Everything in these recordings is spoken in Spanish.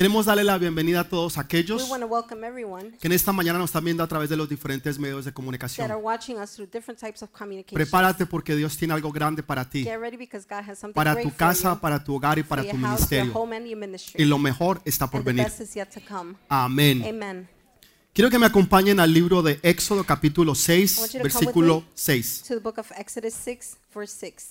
Queremos darle la bienvenida a todos We aquellos want to welcome everyone que en esta mañana nos están viendo a través de los diferentes medios de comunicación. Prepárate porque Dios tiene algo grande para ti, para tu casa, para tu hogar y para tu ministerio. Y lo mejor está por venir. Amén. Quiero que me acompañen al libro de Éxodo capítulo I 6, want you to come with versículo me. 6. To the book of Exodus 6, verse 6.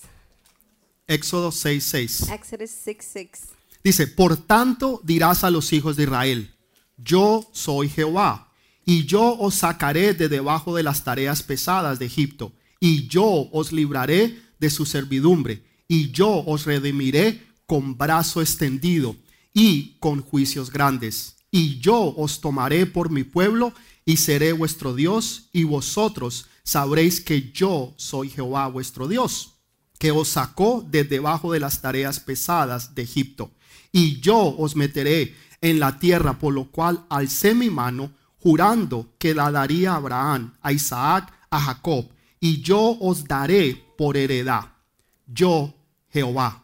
Éxodo 6, 6. Exodus 6, 6. Dice, por tanto dirás a los hijos de Israel, yo soy Jehová, y yo os sacaré de debajo de las tareas pesadas de Egipto, y yo os libraré de su servidumbre, y yo os redimiré con brazo extendido y con juicios grandes. Y yo os tomaré por mi pueblo, y seré vuestro Dios, y vosotros sabréis que yo soy Jehová vuestro Dios que os sacó de debajo de las tareas pesadas de Egipto. Y yo os meteré en la tierra, por lo cual alcé mi mano, jurando que la daría a Abraham, a Isaac, a Jacob, y yo os daré por heredad. Yo, Jehová.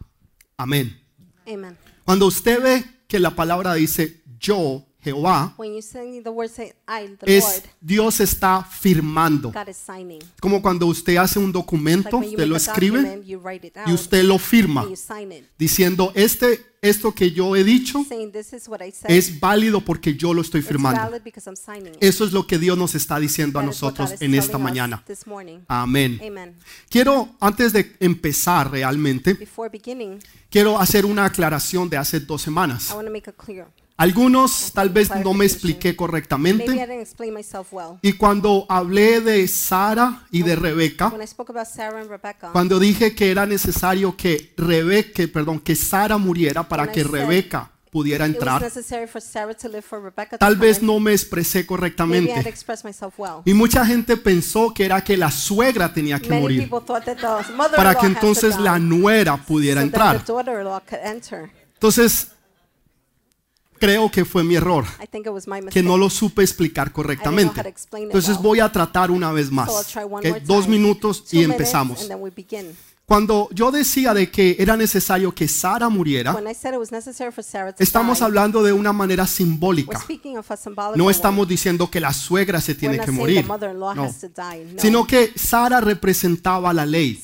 Amén. Amen. Cuando usted ve que la palabra dice yo, Jehová, When you sing the word, say, I, the es Lord, Dios está firmando. God is signing. Como cuando usted hace un Like documento, when you usted lo make a escribe document, you write it out, y usted lo firma. and you sign it, diciendo, este, esto que yo he dicho saying, this is what I said. es válido porque yo lo estoy It's firmando. valid because I'm signing it. Eso es lo que Dios nos está diciendo a That is what God nosotros is en esta telling us mañana. This morning. Amén. Amen. Quiero, antes de empezar realmente, Before beginning, quiero hacer una aclaración de hace dos I semanas. want to make it clear. Algunos tal vez no me expliqué correctamente. Y cuando hablé de Sara y de Rebeca, cuando dije que era necesario que Rebeca, perdón, que Sara muriera para que Rebeca pudiera entrar, tal vez no me expresé correctamente. Y mucha gente pensó que era que la suegra tenía que morir para que entonces la nuera pudiera entrar. Entonces, creo que fue mi error, I think it was my que no lo supe explicar correctamente. Entonces voy a tratar una vez más. try one ¿ok? more Dos minutos y empezamos. Cuando yo decía de que era necesario que Sara muriera, estamos hablando de una manera simbólica. No estamos diciendo que la suegra se tiene que morir. No. sino que Sara representaba la ley.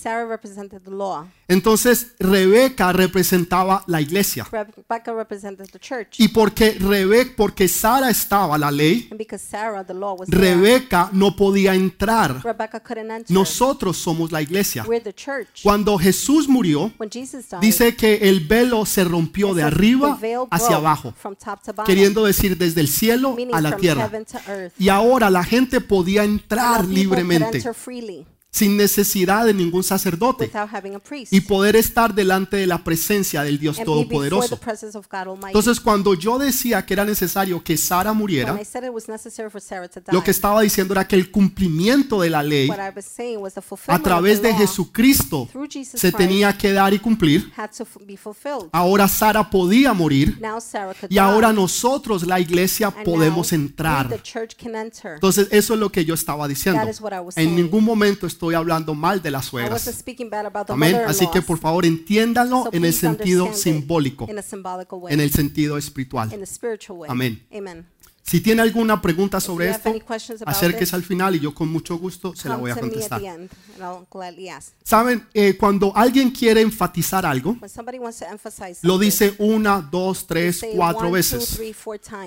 Entonces Rebeca representaba la iglesia. Rebecca represented the church. Y porque Rebeca, porque Sara estaba la ley, And because Sarah, the law was there, Rebeca no podía entrar. Rebecca couldn't enter. Nosotros somos la iglesia. We're the church. Cuando Jesús murió, When Jesus died, dice que el velo se rompió de arriba the veil hacia abajo, from top to bottom, queriendo decir desde el cielo meaning a la from tierra. heaven to earth. Y ahora la gente podía entrar people could libremente, enter freely sin necesidad de ningún sacerdote, y poder estar delante de la presencia del Dios Todopoderoso. Entonces, cuando yo decía que era necesario que Sara muriera, lo que estaba diciendo era que el cumplimiento de la ley a través de Jesucristo se tenía que dar y cumplir. Ahora Sara podía morir y ahora nosotros, la iglesia, podemos entrar. Entonces, eso es lo que yo estaba diciendo. En ningún momento estoy hablando mal de las suegras. Amén. Así que por favor entiéndanlo So en el sentido simbólico, en el sentido espiritual. Amén. Si tiene alguna pregunta sobre esto, acérquese al final y yo con mucho gusto se la voy a contestar. Saben, Eh, cuando alguien quiere enfatizar algo, lo dice una, dos, tres, cuatro veces.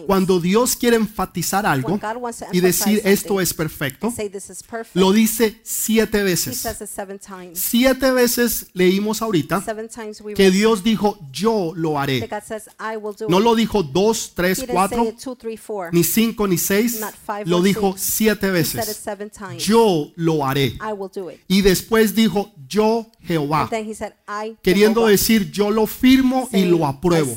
Cuando Dios quiere enfatizar algo y decir esto es perfecto, lo dice siete veces. Siete veces leímos ahorita que Dios dijo, yo lo haré. No lo dijo dos, tres, cuatro, ni cinco, ni seis. Lo dijo siete veces. Yo lo haré. Y después dijo, yo Jehová. Queriendo decir, yo lo firmo y lo apruebo.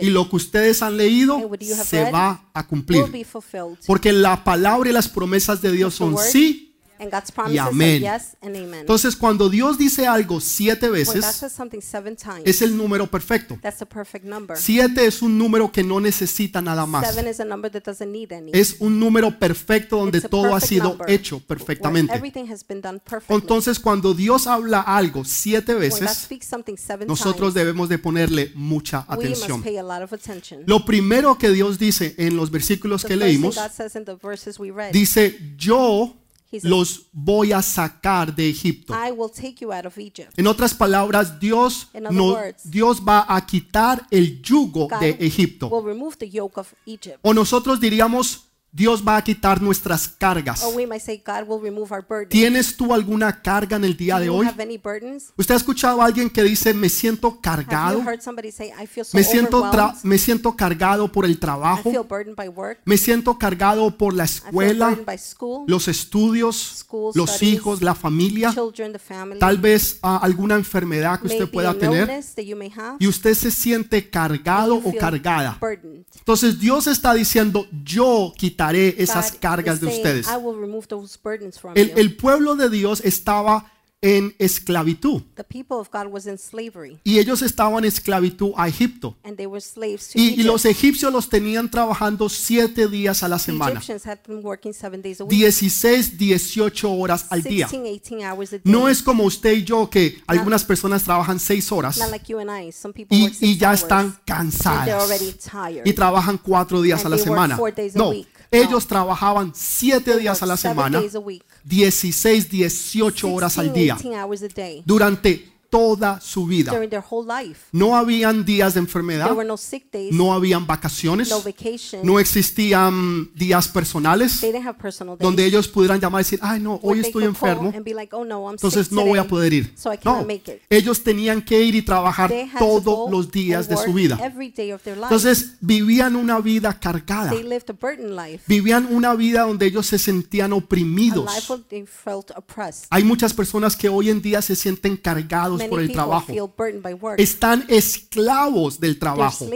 Y lo que ustedes han leído se va a cumplir. Porque la palabra y las promesas de Dios son sí And God's promises amén. yes and amen. Entonces, cuando Dios dice algo siete veces, times, es el número perfecto. perfect number. Siete es un número que no necesita nada más. Seven is a number that doesn't need any. Es un número perfecto donde todo ha sido number hecho perfectamente. Entonces, cuando Dios habla algo siete veces, nosotros debemos de ponerle mucha atención. Lo primero que Dios dice en los versículos que leímos, dice, yo He los voy a sacar de Egipto. I will take you out of Egypt. En otras palabras, Dios, In other no, words, Dios va a quitar el yugo God de Egipto. will remove the yoke of Egypt. O nosotros diríamos, Dios va a quitar nuestras cargas. Say. ¿Tienes tú alguna carga en el día de hoy? ¿Usted ha escuchado a alguien que dice, me siento cargado? say, so Me siento, me siento cargado por el trabajo. Me siento cargado por la escuela, school, los estudios, School los studies, hijos, la familia. children. Tal vez ah, alguna enfermedad que usted pueda tener. Y usted se siente cargado o cargada. burdened. Entonces Dios está diciendo, yo quitaré esas cargas de ustedes. I will remove those burdens from El, you. el pueblo de Dios estaba en esclavitud the people of God was in slavery, y ellos estaban en esclavitud a Egipto. and they were slaves to Y, y los egipcios los tenían trabajando siete días a la The semana, Egyptians had been working seven days a week, 16, 18 horas al día. 16, 18 hours a day. No es como usted y yo que algunas personas trabajan seis horas y, y ya están cansadas y trabajan cuatro días a la semana. No. Ellos trabajaban siete días a la semana, days a week, 16, 18 horas al 16, día. 18 hours a day, durante toda su vida. during their whole life. No habían días de enfermedad, no habían vacaciones, no existían días personales They didn't have personal days. donde ellos pudieran llamar y decir, ay no, hoy estoy enfermo, "Oh, entonces no voy a poder ir. so I cannot No, make it." ellos tenían que ir y trabajar todos los días de su vida. Entonces vivían una vida cargada, they lived a burden life, vivían una vida donde ellos se sentían oprimidos. Hay muchas personas que hoy en día se sienten cargados Por el trabajo. Están esclavos del trabajo.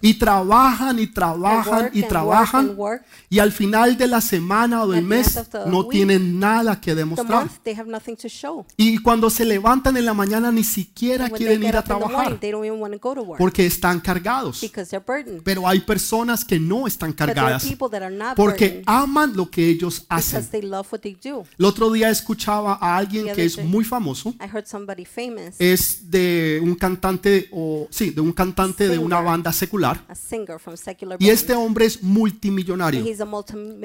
Y trabajan y trabajan y trabajan. Y al final de la semana o del mes no tienen nada que demostrar. month they have nothing to show. Y cuando se levantan en la mañana ni siquiera quieren ir a trabajar porque están cargados. Pero hay personas que no están cargadas porque aman lo que ellos hacen. they love what they do. El otro día escuchaba a alguien que es muy famoso. Famous, Es de un cantante o sí, de un cantante de una Singer. banda secular. a singer from secular Y este hombre es multimillonario.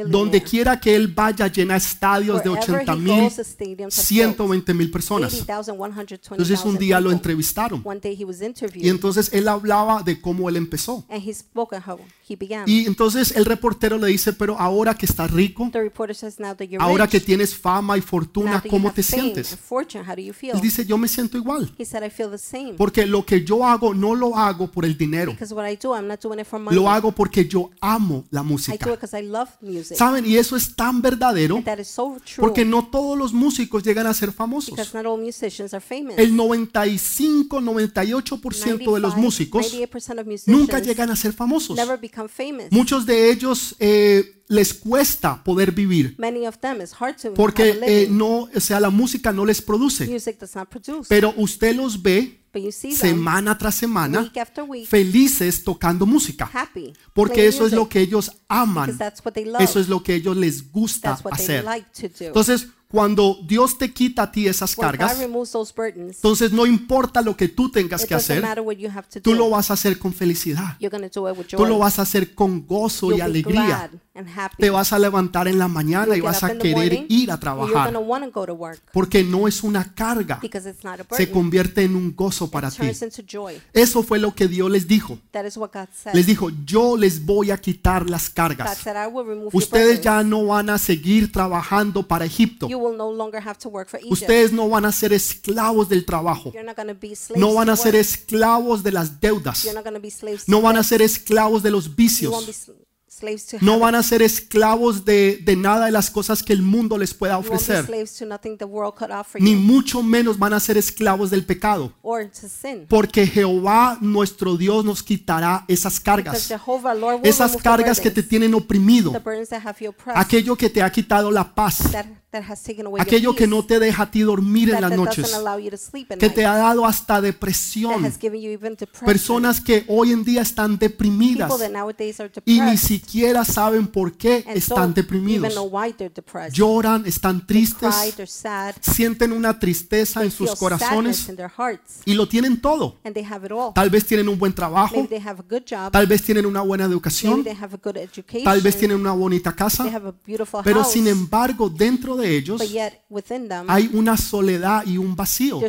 Donde quiera que él vaya llena estadios de Wherever 80 he mil, goes, the stadiums are 120 mil personas. 80,000, 120,000 Entonces un día lo entrevistaron One day he was y entonces él hablaba de cómo él empezó. and he spoke on how he began. Y entonces el reportero le dice, pero ahora que estás rico, says, ahora rich, que tienes fama y fortuna, ¿cómo te fame sientes? fortune? Él dice, yo me siento igual. he said, I feel the same. Porque lo que yo hago no lo hago por el dinero. Because what I do, I'm not doing it for money. Lo hago porque yo amo la I do música. it because I love music. ¿Saben? Y eso es tan verdadero And that is so true. porque no todos los músicos llegan a ser famosos. because not all musicians are famous. El 95, 98% de los 95, músicos 98% of musicians nunca llegan a ser famosos. never become famous. Muchos de ellos eh, les cuesta poder vivir porque eh, no, o sea, la música no les produce. Pero usted los ve semana tras semana felices tocando música. Porque eso es lo que ellos aman. because that's what they love. Eso es lo que ellos les gusta hacer. like to do. Entonces, cuando Dios te quita a ti esas cargas, entonces no importa lo que tú tengas que hacer, tú lo vas a hacer con felicidad. You're going to do it with joy. Tú lo vas a hacer con gozo y alegría. Te vas a levantar en la mañana y vas a querer ir a trabajar. going to want to go to work Porque no es una carga, because it's not a se burden. convierte en un gozo para ti. Eso fue lo que Dios les dijo. That is what God said. Les dijo, yo les voy a quitar las cargas. Ustedes ya no van a seguir trabajando para Egipto. You will no longer have to work for Egypt. Ustedes no van a ser esclavos del trabajo. You're not going to be slaves No van to a ser work. esclavos de las deudas. You're not going to be slaves No van a debt. ser esclavos de los You won't vicios. be sl- slaves to No habit. van a ser esclavos de, de nada de las cosas que el mundo les pueda You won't be ofrecer. slaves to nothing the world could offer Ni you mucho menos van a ser esclavos del pecado. or to sin. Porque Jehová nuestro Dios nos quitará esas Because cargas. Jehovah, Lord, will Esas remove cargas que te burdens, tienen oprimido. the burdens that have you oppressed, Aquello que te ha quitado la paz. that, aquello que no te deja a ti dormir en las noches, que te ha dado hasta depresión, personas que hoy en día están deprimidas y ni siquiera saben por qué están deprimidos. know why they're depressed. Lloran, están tristes, sienten una tristeza en sus corazones y lo tienen todo. and they have it all. Tal vez tienen un buen trabajo, Maybe they have a good job, tal vez tienen una buena educación, they have a good education, tal vez tienen una bonita they casa, have a beautiful pero sin embargo dentro de ellos but yet within them hay una soledad y un vacío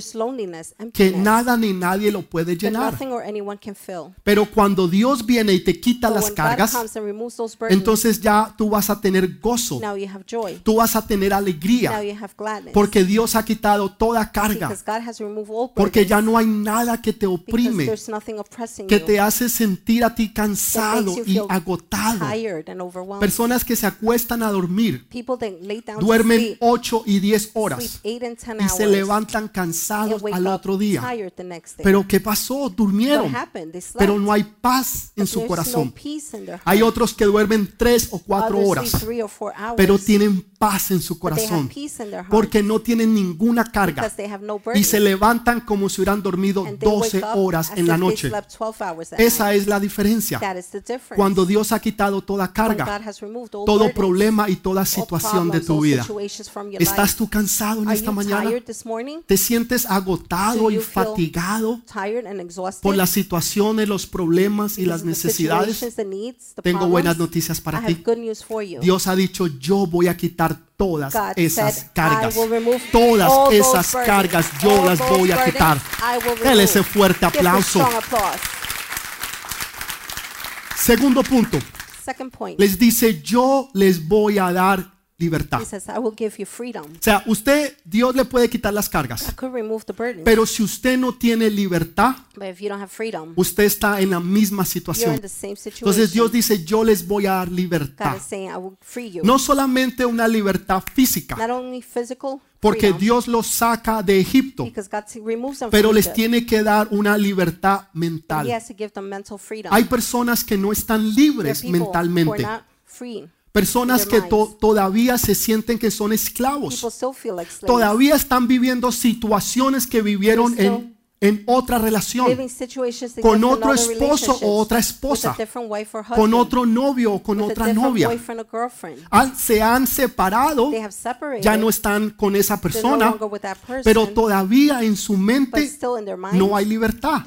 que nada ni nadie lo puede llenar. Pero cuando Dios viene y te quita las cargas, entonces ya tú vas a tener gozo, tú vas a tener alegría, porque Dios ha quitado toda carga, porque ya no hay nada que te oprime, que te hace sentir a ti cansado y agotado. Personas que se acuestan a dormir, People duermen sleep, 8 y 10 sleep horas y se levantan cansados al otro día. Pero ¿qué pasó? Durmieron, pero no hay paz en su corazón. Hay otros que duermen 3 o 4 Others horas, pero tienen paz en su corazón porque no tienen ninguna carga y se levantan como si hubieran dormido and they wake 12 up horas as en la noche. slept 12 hours at Esa es la diferencia. Cuando Dios ha quitado toda carga, todo problema y toda situación de tu vida. ¿Estás tú cansado en esta mañana? ¿Te sientes agotado Do y fatigado por las situaciones, los problemas y las necesidades? Tengo buenas noticias para ti. Dios ha dicho, yo voy a quitar todas esas cargas. Todas esas cargas yo las voy a quitar. Dele ese fuerte aplauso. Segundo punto, Second point. les dice, yo les voy a dar libertad. He says, I will give you freedom. O sea, usted, Dios le puede quitar las I cargas, could remove the burdens, pero si usted no tiene libertad, but if you don't have freedom, usted está en la misma you're in situación. the same situation. Entonces Dios dice, yo les voy a dar God libertad. is saying, I will free you. No solamente una libertad física, Not only physical porque Dios los saca de Egipto, God pero les tiene que dar una libertad mental. Hay personas que no están libres mentalmente. Personas que to- todavía se sienten que son esclavos, todavía están viviendo situaciones que vivieron en, en otra relación, con otro esposo o otra esposa, con otro novio o con otra novia. se han separado, ya no están con esa persona, pero todavía en su mente no hay libertad.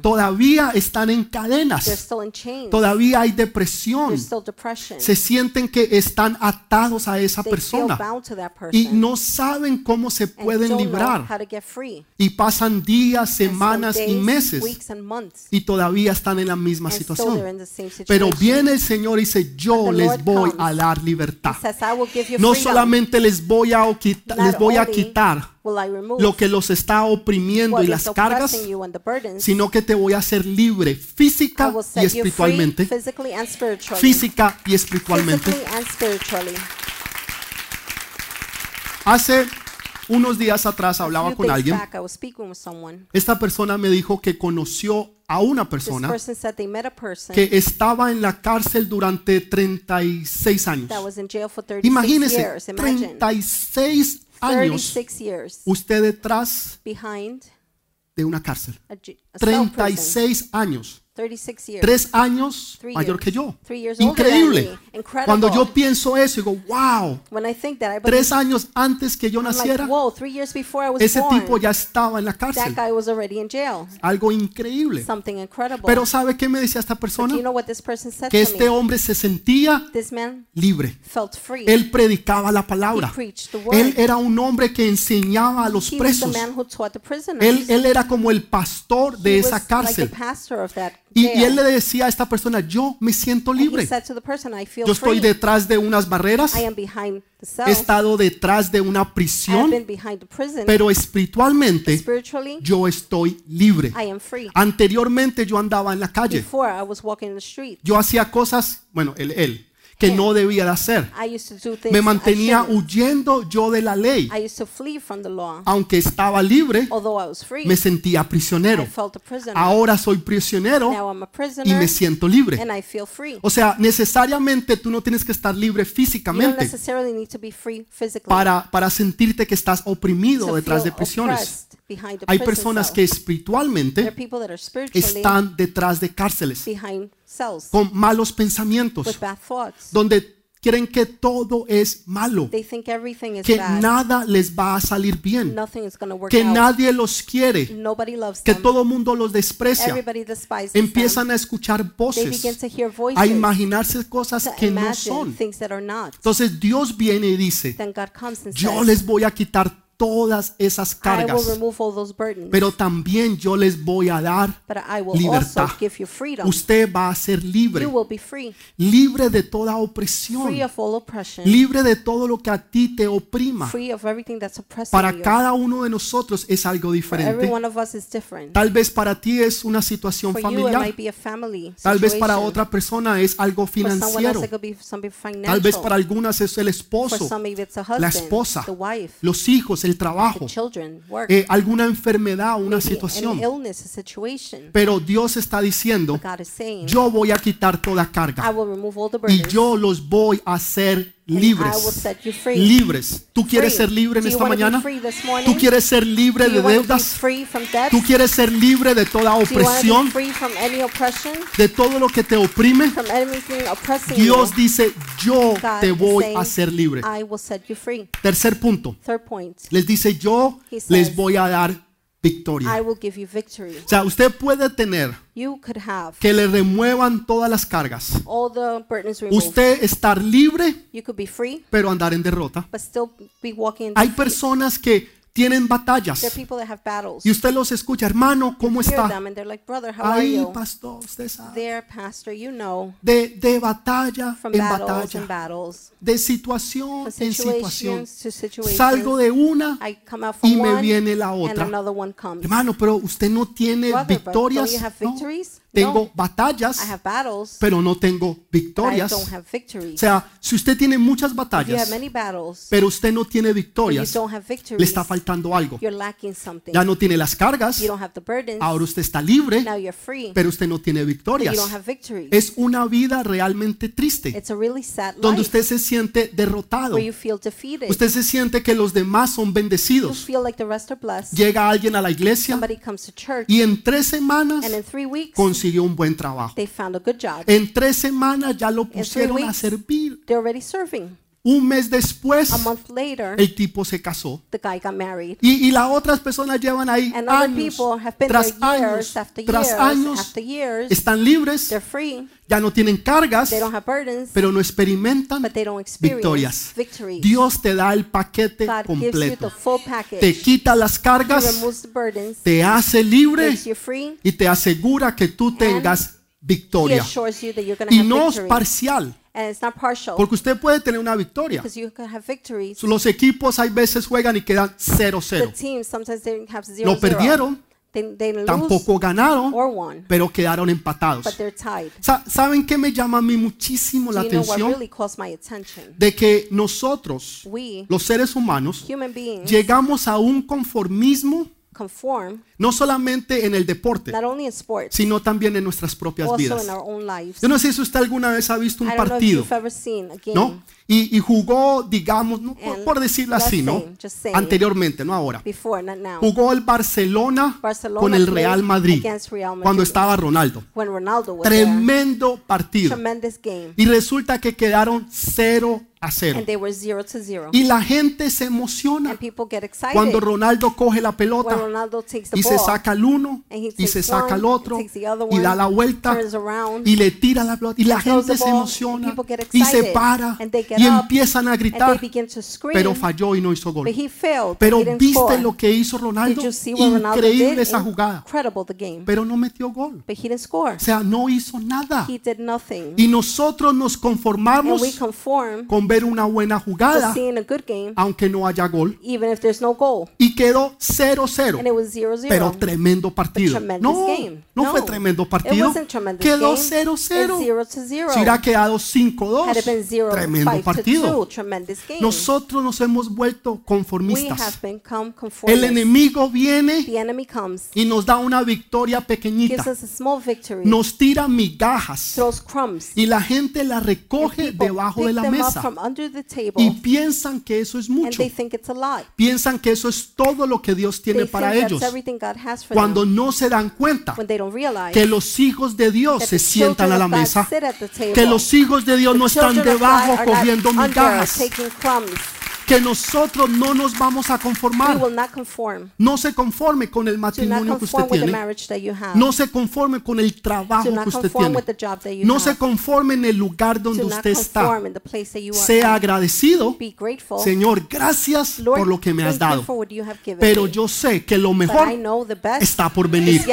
Todavía están en cadenas, todavía hay depresión, se sienten que están atados a esa persona bound to that person. y no saben cómo se pueden librar. y pasan días, Semanas y meses y todavía están en la misma situación. Pero viene el Señor y dice, yo les voy a dar libertad. No solamente les voy a, les voy a quitar lo que los está oprimiendo y las cargas, sino que te voy a hacer libre física y espiritualmente. Física y espiritualmente. Hace unos días atrás hablaba con alguien. Esta persona me dijo que conoció a una persona que estaba en la cárcel durante 36 años. for 36 Imagínese, years. Imagine. 36 años 36 years usted detrás de una cárcel. a, j- a cell prison. 36 años. 36 years. Tres años mayor years. que yo. Increíble. Cuando yo pienso eso, digo, wow, When I think that, I believe, tres años antes que yo naciera, ese tipo ya estaba en la that cárcel. guy was already in jail. Algo increíble. Something incredible. Pero ¿sabe qué me decía esta But persona? do you know what this person said Que este hombre se sentía This man libre. felt free. Él predicaba la palabra. Él era un hombre que enseñaba a los presos. Él, él era como el pastor de esa cárcel. Y, y él le decía a esta persona, yo me siento libre. person, Yo estoy detrás de unas barreras, he estado detrás de una prisión, pero espiritualmente yo estoy libre. Anteriormente yo andaba en la calle. Before, I was walking in the street. Yo hacía cosas, bueno, él, él, que no debía de hacer. Me mantenía huyendo yo de la ley. Aunque estaba libre, me sentía prisionero. Ahora soy prisionero y me siento libre. O sea, necesariamente tú no tienes que estar libre físicamente para, para sentirte que estás oprimido detrás de prisiones. Hay personas que espiritualmente están detrás de cárceles con malos pensamientos, donde creen que todo es malo, They think everything is que nada les va a salir bien, Nothing is going to work que nadie los quiere, que todo mundo los desprecia. Everybody despises Empiezan a escuchar voces, a imaginarse cosas que no son. Entonces Dios viene y dice, Then God comes and yo les voy a quitar todas esas cargas, remove all those burdens, pero también yo les voy a dar but I will libertad. also give you freedom. Usted va a ser libre, You will be free, libre de toda opresión, free of all oppression, libre de todo lo que a ti te oprima. free of everything that's oppressing Para cada uno de nosotros es algo diferente. one of us is different. Tal vez para ti es una situación familiar, tal vez para otra persona es algo financiero, tal vez para algunas es el esposo, la esposa, los hijos, el trabajo, eh, alguna enfermedad, una maybe situación. Pero Dios está diciendo, yo voy a quitar toda carga y yo los voy a hacer libres. I will set you free. Libres. ¿Tú quieres ser libre en esta mañana? ¿Tú quieres ser libre de deudas? ¿Tú quieres ser libre de toda opresión? De todo lo que te oprime? Dios dice, yo te voy a hacer libre. Tercer punto. Third point, Les dice, yo les voy a dar victoria. I will give you victory. O sea, usted puede tener You could have que le remuevan todas las cargas. all the burdens removed. Usted estar libre, You could be free, pero andar en derrota. but still be walking in Hay personas que tienen batallas y usted los escucha, hermano, ¿cómo está? you? pastor, usted sabe. De, de batalla en batalla, de situación en situación. Salgo de una y me viene la otra. Hermano, pero usted no tiene victorias. No. Tengo batallas, pero no tengo victorias. O sea, si usted tiene muchas batallas, pero usted no tiene victorias, le está faltando algo. Ya no tiene las cargas, ahora usted está libre, pero usted no tiene victorias. Es una vida realmente triste, donde usted se siente derrotado. Usted se siente que los demás son bendecidos. Llega alguien a la iglesia y en tres semanas consiguió un buen trabajo. En tres semanas ya lo pusieron a servir. Un mes después, A month later, el tipo se casó. the guy got married. Y, y las otras personas llevan ahí And other años people have been tras años, years after tras years años, after years. están libres, They're free. ya no tienen cargas, They don't have burdens, pero no experimentan but they don't experience victorias. victories. Dios te da el paquete God gives you completo. the full Te quita las He cargas, removes the burdens, te hace libre you free. y te asegura que tú tengas victoria. assures you that you're going to Y no es parcial, And it's not partial, porque usted puede tener una victoria. because you can have victories. Los equipos hay veces juegan y quedan The 0-0. teams, sometimes they have zero, Lo perdieron. They, they lose tampoco ganaron, or won, pero quedaron empatados. but they're tied. Sa- ¿Saben qué me llama a mí muchísimo la atención? really? De que nosotros, We, los seres humanos, human beings, llegamos a un conformismo conform no solamente en el deporte, not only in sports, sino también en nuestras propias vidas. Yo no sé si usted alguna vez ha visto un partido. ¿no? Y, y jugó, digamos, no, por, por decirlo así, ¿no? saying. Anteriormente, no ahora. Before. Jugó el Barcelona Barcelona con el Real Madrid Real Madrid. cuando estaba Ronaldo. When Ronaldo was there. Tremendo partido. Y resulta que quedaron 0 a 0. And they were zero to zero. Y la gente se emociona cuando Ronaldo coge la pelota y se saca el uno y se saca el otro y da la vuelta y le tira la pelota y la gente se emociona y se para y empiezan a gritar, pero falló y no hizo gol. Pero viste lo que hizo Ronaldo, increíble esa jugada, pero no metió gol. But he didn't score. O sea, no hizo nada. He did nothing. Y nosotros nos And conformamos con ver una buena jugada, aunque no haya gol. even if there's no goal. Y quedó 0-0. And it was 0 0. pero tremendo partido. No, no fue tremendo partido. Quedó game. 0-0. It's 0 to 0. Si hubiera quedado 5-2, Had it been 0 tremendo 5 to partido. 2, tremendous game. Nosotros nos hemos vuelto conformistas. El enemigo viene y nos da una victoria pequeñita. Nos tira migajas y la gente la recoge debajo de la mesa y piensan que eso es mucho. Piensan que eso es todo lo que Dios tiene para ellos. Cuando no se dan cuenta que los hijos de Dios se sientan a la mesa, que los hijos de Dios no están debajo cogiendo migajas. Que nosotros no nos vamos a conformar. No se conforme con el matrimonio que usted tiene. No se conforme con el trabajo que usted tiene. No se conforme en el lugar donde usted está. Sea agradecido. Señor, gracias por lo que me has dado. Pero yo sé que lo mejor está por venir.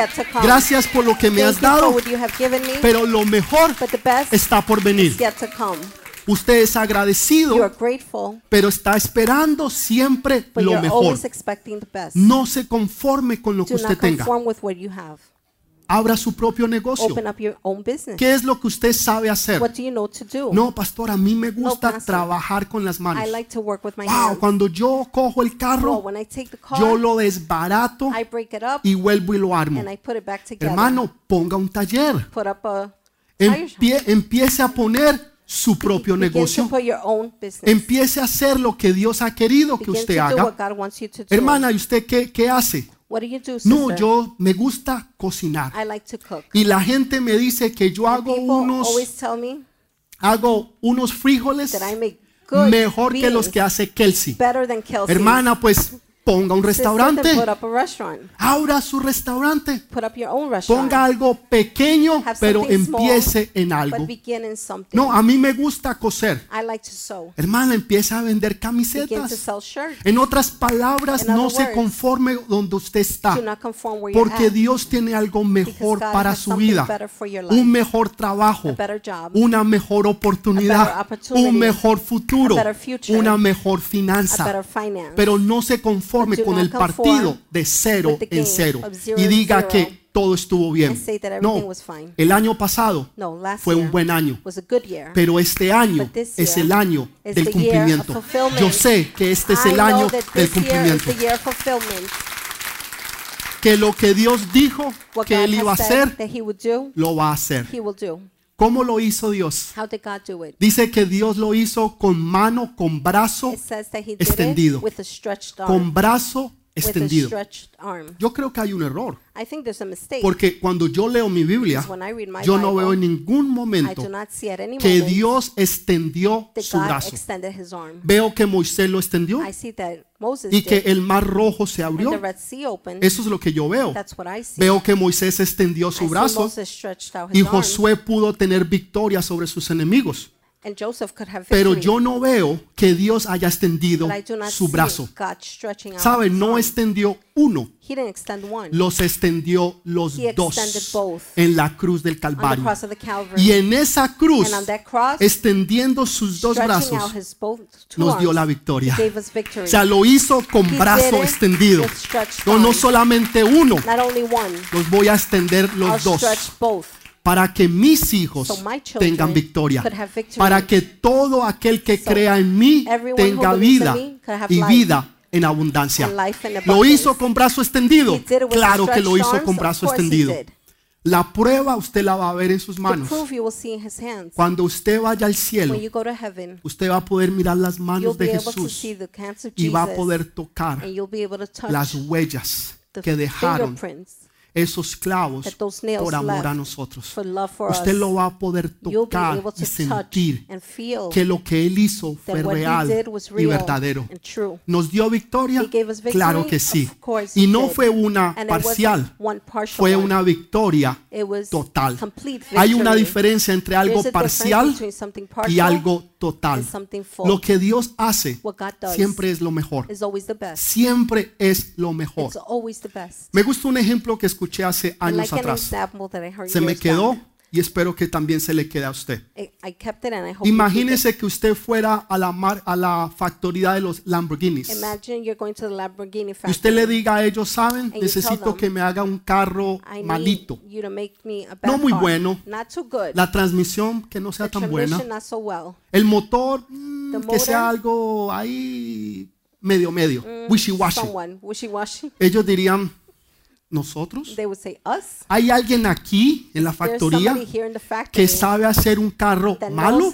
Gracias por lo que me has dado, pero lo mejor está por venir. Usted es agradecido, pero está esperando siempre lo mejor. No se conforme con lo que usted tenga. Abra su propio negocio. ¿Qué es lo que usted sabe hacer? No, pastor, a mí me gusta trabajar con las manos. Wow, cuando yo cojo el carro, yo lo desbarato y vuelvo y lo armo. Hermano, ponga un taller. Empie- empiece a poner su propio negocio. Empiece a hacer lo que Dios ha querido que usted haga. Hermana, ¿y usted qué, qué hace? No, yo me gusta cocinar. I like to cook. Y la gente me dice que yo hago unos, always tell me hago unos frijoles mejor que los que hace Kelsey. Hermana, pues ponga un restaurante. Abra su restaurante. Ponga algo pequeño, pero empiece en algo. No, a mí me gusta coser. Hermana, empieza a vender camisetas. En otras palabras, no se conforme donde usted está, porque. Dios tiene algo mejor para su vida, un mejor trabajo, una mejor oportunidad, un mejor futuro, una mejor finanza. Pero no se conforme Do con el partido de cero en cero y diga que todo estuvo bien. No, el año pasado fue un buen año. Pero este año es el año del cumplimiento. Yo sé que este es el año del cumplimiento. Que lo que Dios dijo que Él iba a hacer, lo va a hacer. ¿Cómo lo hizo Dios? How did God do it? Dice que Dios lo hizo con mano, con brazo extendido. it with a. Con brazo extendido. Yo creo que hay un error. I think there's a mistake. Porque cuando yo leo mi Biblia, Because when I read my yo no veo en ningún momento que Dios extendió that su brazo. Veo que Moisés lo extendió I see that Moses y que el mar rojo se abrió. Eso es lo que yo veo. That's what I see. Veo que Moisés extendió su brazo y Josué pudo tener victoria sobre sus enemigos. And Joseph could have Pero yo no veo que Dios haya extendido su brazo. ¿Sabe? No extendió uno, los extendió los dos en la cruz del Calvario. Y en esa cruz, extendiendo sus dos brazos, nos dio la victoria. O sea, lo hizo con brazo extendido. No, no solamente uno, los voy a extender los dos. Para que mis hijos So tengan victoria, para que todo aquel que So crea en mí tenga vida y vida en abundancia. ¿Lo hizo con brazo extendido? Claro que lo hizo con brazo extendido. did. La prueba usted la va a ver en sus manos. Cuando usted vaya al cielo, usted va a poder mirar las manos de Jesús y va a poder tocar las huellas que dejaron esos clavos por amor a nosotros. Usted us. lo va a poder tocar y sentir que lo que Él hizo fue real y verdadero. ¿Nos dio victoria? Claro que sí. Y no fue una parcial, fue una victoria total. Hay una diferencia entre algo parcial y algo total. Lo que Dios hace siempre es lo mejor. Siempre es lo mejor. Me gusta un ejemplo que escuché hace I años like atrás. Se me quedó y espero que también se le quede a usted. Imagínese que usted fuera a la, mar- a la factoría de los Lamborghinis Lamborghini y usted le diga a ellos, ¿saben? Necesito them, que me haga un carro malito. No muy bueno. La transmisión que no sea the tan buena. so well. El motor mm, The que sea algo ahí medio medio, wishy-washy. Someone wishy-washy. Ellos dirían, ¿nosotros? They would say us. ¿Hay alguien aquí en la factoría que sabe hacer un carro malo?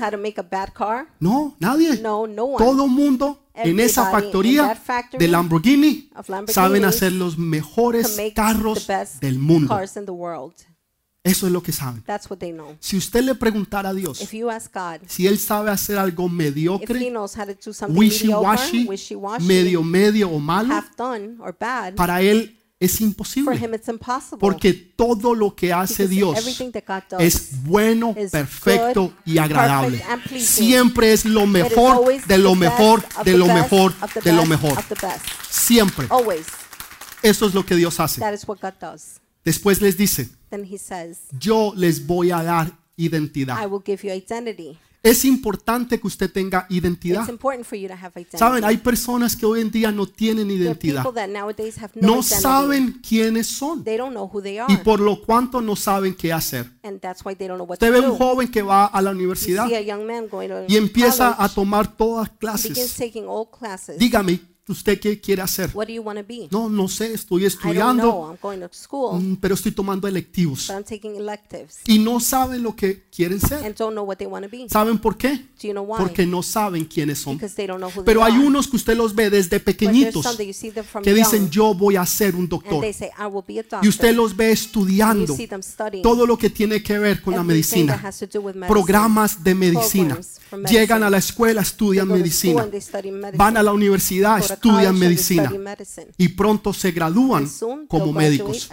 No, nadie. No, no. Todo mundo en esa factoría de Lamborghini saben hacer los mejores carros del mundo. Eso es lo que saben. That's what they know. Si usted le preguntara a Dios If you ask God, si Él sabe hacer algo mediocre, wishy-washy, medio medio o malo, half done or bad, para Él es for imposible. Him it's impossible. Porque todo lo que hace Dios es bueno, perfecto good, y agradable. Siempre es lo mejor de lo mejor, de lo mejor, de lo mejor. Siempre. Always. Eso es lo que Dios hace. That is what God does. Después les dice, Then He says, yo les voy a dar I identidad. will give you identity. Es importante que usted tenga It's identidad. important for you to have identity. Saben, hay personas que hoy en día no tienen identidad. no, saben quiénes son y por lo cuanto no saben qué hacer. Usted ve un joven que va a la universidad y empieza a tomar todas clases. Dígame, ¿usted qué quiere hacer? What do you want to be? No, no sé, estoy I don't know. estudiando, I'm going to school, mm, pero estoy tomando electivos. but I'm taking electives Y no saben lo que quieren ser. and don't know what they want to be. ¿Saben por qué? Do you know why? Porque no saben quiénes son. Because they don't know who Pero they hay are. unos que usted los ve desde But there's pequeñitos some that you see them from que dicen young, yo voy a ser un and doctor. they say, I will be a doctor. Y usted los ve And you estudiando see them studying todo lo que tiene que ver con la everything that medicina. has to do with medicine. Programas de medicina. Programs for medicine. Llegan a la escuela, They estudian go to school medicina. and they study medicine. Van a la universidad, estudian medicina. study medicine. Y pronto se gradúan como médicos.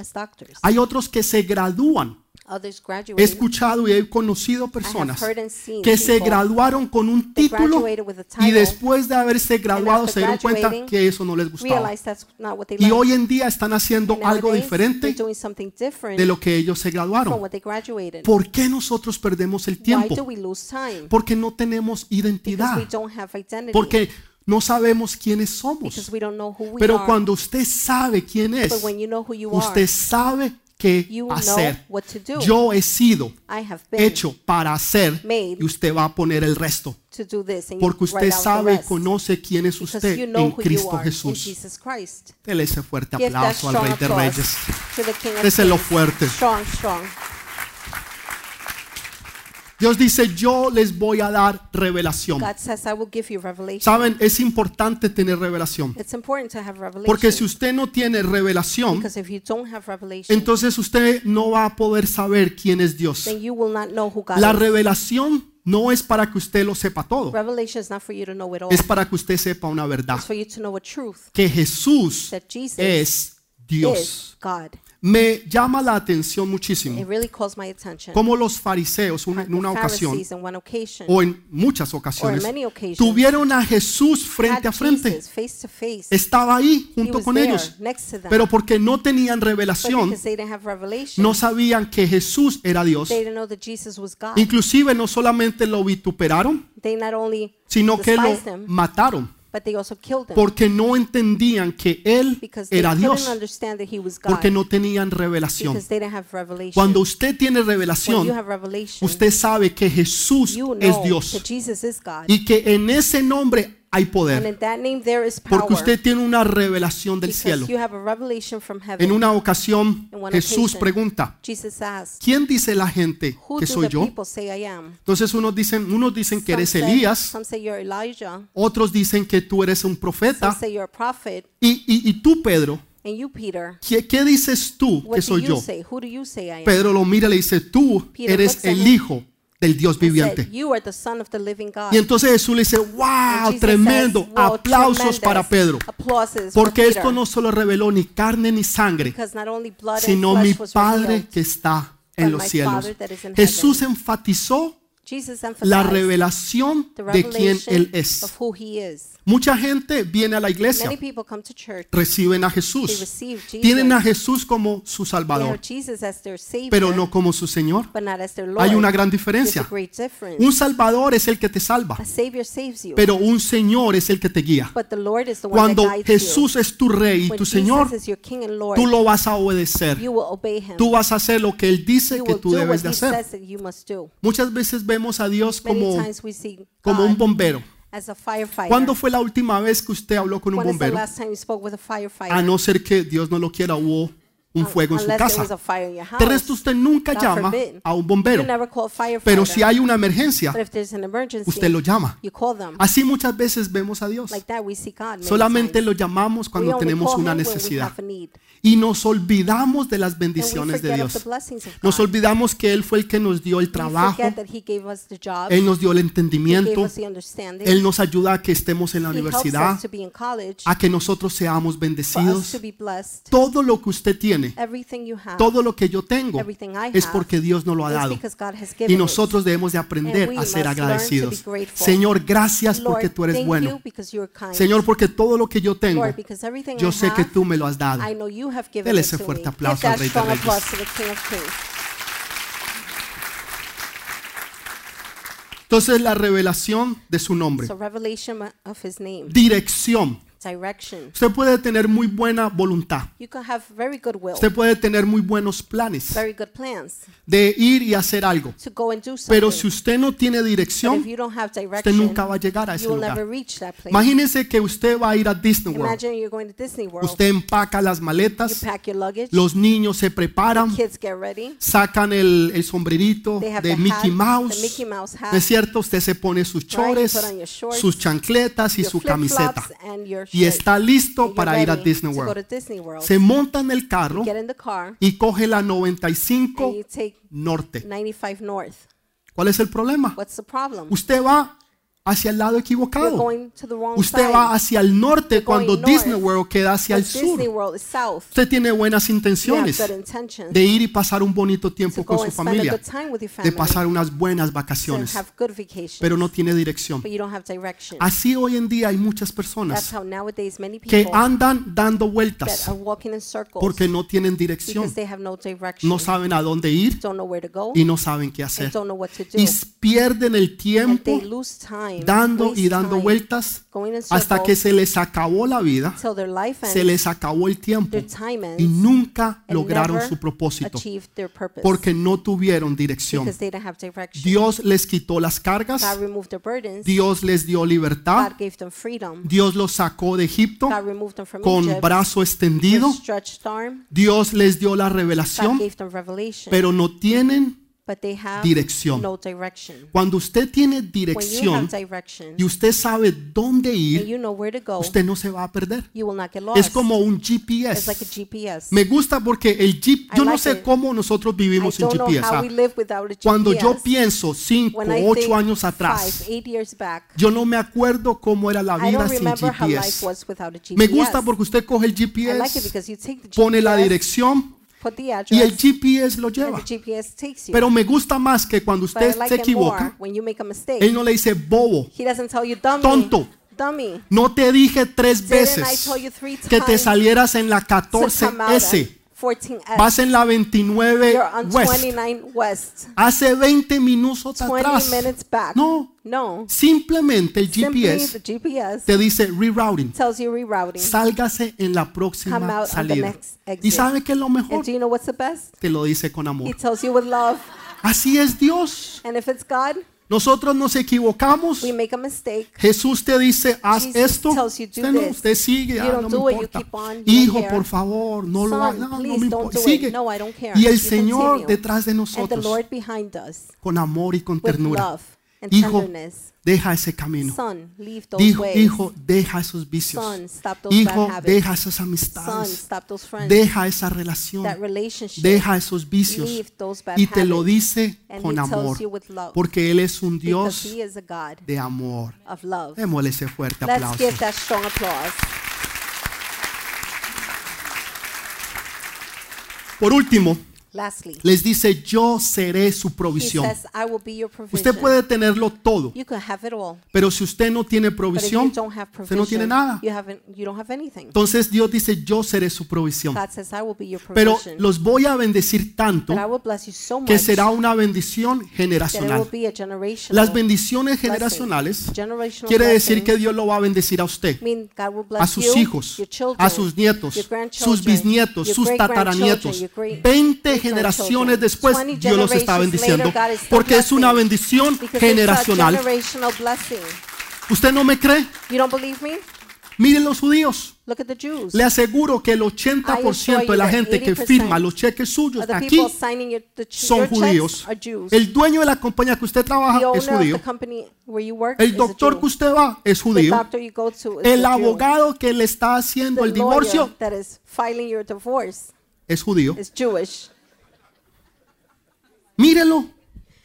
Hay otros que se gradúan. Others He graduate. escuchado y he conocido personas heard and seen que se graduaron con un título graduated with a y después de haberse graduado se dieron cuenta que eso no les gustaba. Y hoy en día están haciendo algo diferente de lo que ellos se graduaron. ¿Por qué nosotros perdemos el tiempo? Porque no tenemos identidad. Porque no sabemos quiénes somos. Because we don't know who we Pero are. cuando usted sabe quién es, usted are, sabe qué hacer. Yo he sido hecho para hacer y usted va a poner el resto. to do this, and you Porque usted sabe y conoce quién es usted you know en Cristo Jesús. Dele ese fuerte aplauso al Rey de Reyes. Déselo fuerte. Dios dice, yo les voy a dar revelación. God says, I will give you revelation. Saben, es importante tener revelación. It's important to have revelation. Porque si usted no tiene revelación, because if you don't have revelation, entonces usted no va a poder saber quién es Dios. then you will not know who God La is. revelación no es para que usted lo sepa todo, es para que usted sepa una verdad, que Jesús es Dios. Me llama la atención muchísimo really cómo los fariseos una- en una ocasión o en muchas ocasiones tuvieron a Jesús frente a frente. Face face. Estaba ahí junto con there ellos, pero porque no tenían revelación, no sabían que Jesús era Dios. Inclusive no solamente lo vituperaron, sino que lo mataron but they also killed him porque no entendían que Él because they era couldn't Dios, understand that he was God porque no tenían revelación. because they didn't have revelation. Cuando usted tiene when you revelación, have revelation, usted sabe que Jesús you es know Dios that Jesus is God. y que en ese nombre hay and poder, in that name there is power. porque usted tiene una revelación del cielo. En una ocasión In one Jesús occasion, pregunta, ¿quién dice la gente que soy yo? Entonces unos dicen, unos dicen que eres Elías, otros dicen que tú eres un profeta. Say you're a prophet. y, y, y tú Pedro, And you, Peter, ¿qué, qué dices tú que soy yo? Pedro lo mira y le dice, tú eres el hijo del Dios viviente. you are the son of the living God. Y entonces Jesús le dice, wow, tremendo, says, "Wow, aplausos tremendous." para Pedro. Porque esto no solo reveló ni carne ni sangre, sino mi Padre que está en los cielos. Jesús enfatizó la revelación de quién Él es. Mucha gente viene a la iglesia, reciben a Jesús, tienen a Jesús como su Salvador, pero no como su Señor. Hay una gran diferencia. Un Salvador es el que te salva, pero un Señor es el que te guía. Cuando Jesús es tu rey y tu Señor, tú lo vas a obedecer. Tú vas a hacer lo que Él dice que tú debes de hacer. Muchas veces vemos a Dios como, como un bombero. As a firefighter. ¿Cuándo fue la última vez que usted habló con un When is the bombero? last time you spoke with a firefighter? A no ser que Dios no lo quiera, hubo un fuego en su casa. De resto, usted nunca llama a un bombero. Pero si hay una emergencia, usted lo llama. you call them. Así muchas veces vemos a Dios. Solamente lo llamamos cuando tenemos una necesidad. Y nos olvidamos de las bendiciones de Dios. Nos olvidamos que Él fue el que nos dio el trabajo. Él nos dio el entendimiento. Él nos ayuda a que estemos en la universidad, a que nosotros seamos bendecidos. Todo lo que usted tiene, Everything you have, todo lo que yo tengo, es porque Dios nos lo ha dado. Y nosotros debemos de aprender a ser agradecidos. Señor, gracias porque tú eres bueno. Señor, porque todo lo que yo tengo, yo sé que tú me lo has dado. Dele ese fuerte aplauso al Rey de Reyes. Entonces la revelación de su nombre, So revelation of His name, dirección. Direction. Usted puede tener muy buena voluntad. You can have very good will, Usted puede tener muy buenos planes very good plans de ir y hacer algo. to go and do something. Pero si usted no tiene but if dirección, you don't have usted direction, nunca va a llegar a ese you will never lugar. reach that place. Imagínese que usted va a ir a Disney World. Imagine you're going to Disney World. Usted empaca las you maletas, pack your luggage. los niños se preparan, kids get ready. sacan el, el sombrerito They have de the Mickey hat, Mouse. the Mickey Mouse hat. ¿No es cierto? Usted se pone sus chores, put on your shorts, sus chancletas y your su flip-flops camiseta. and your Y está listo para ir a Disney World. Se monta en el carro y coge la and 95 you take norte. 95 north. ¿Cuál es el problema? What's the problem? Usted va hacia el lado equivocado. Usted va hacia el norte cuando Disney. World queda hacia el sur. Usted tiene buenas intenciones de ir y pasar un bonito to tiempo con su familia, de pasar unas buenas vacaciones, pero no tiene dirección. Así hoy en día hay muchas personas que andan dando vueltas porque no tienen dirección, no saben a dónde ir y no saben qué hacer. Y pierden el tiempo they lose time, dando y dando vueltas hasta que se les acabó la vida, se les acabó el tiempo y nunca lograron su propósito porque no tuvieron dirección. Dios les quitó las cargas. Dios les dio libertad. Dios los sacó de Egipto con brazo extendido. Dios les dio la revelación, pero no tienen but they have dirección. no direction. Cuando usted tiene When you dirección have direction y usted sabe dónde and ir, you know where to go, usted no se va a perder. you will not get lost. Es como un It's like a GPS. GPS. Me gusta porque el I yo no like sé it. cómo nosotros vivimos sin GPS. how ah. we live without a GPS. Cuando yo pienso 5, When I 8 think años five, atrás, eight years back, yo no me acuerdo cómo era la I vida sin remember how life GPS. was without a GPS. Me gusta porque usted coge el I like it GPS, because you take the pone la GPS, dirección put the y el GPS lo lleva. the GPS takes you. Pero me gusta más que cuando usted like se more equivoca, mistake. él no le dice bobo, you. Tonto. Dummy. no te dije tres veces que te salieras en la to come out 14S. At 14S. Vas en la 29 You're on West. 29 West. Hace 20 minutos 20 atrás. minutes back. No, No. simplemente el GPS GPS te dice rerouting. tells you rerouting. Sálgase en la Come próxima salida. next exit. ¿Y sabe qué es lo mejor? do you know what's the best? Te lo dice con He amor. tells you with love. Así es Dios. And if it's God, Nosotros nos equivocamos. we make a mistake. Jesús te dice, haz Jesus esto. Usted no, usted sigue, ah, don't no do me importa. on, Hijo, care. por favor, no lo Son, hagas. No, no me importa. Sigue. No. Y el You Señor continue. detrás de nosotros, us con amor y con ternura. And Hijo, tenderness. deja ese camino. Son, leave those Hijo, ways. hijo, deja esos vicios. Son, stop those Hijo, bad habits. deja esas Son, amistades. stop those friends. Deja esa relación. that relationship. Deja esos vicios. Leave those bad Y te lo habits. dice And con tells amor. you with love. Porque Él es un because Dios he is a God de amor. of love. Démosle ese fuerte Let's aplauso. give that strong applause. Por último, Lastly, les dice, yo seré su he provisión. says, I will be your provision. Usted puede tenerlo todo, You can have it all. pero si usted no tiene provisión, usted no tiene nada. you, you don't have. Entonces Dios dice, yo seré su provisión. God says, I will be your Pero los voy a bendecir tanto so que será una bendición generacional. Las bendiciones generacionales quiere decir que Dios lo va a bendecir a usted, a sus hijos, a sus nietos, sus bisnietos, sus tataranietos. great-grandchildren, your great- 20 great-grandchildren. generaciones después 20 Dios los está bendiciendo porque es una bendición generacional. ¿Usted no me cree? You don't believe me? Miren los judíos. Look at the Jews. Le aseguro que el 80% de la gente que firma los cheques suyos aquí son judíos. El dueño de la compañía que usted trabaja es judío. El doctor que usted va es judío. El abogado que le está haciendo el divorcio es judío. Mírelo,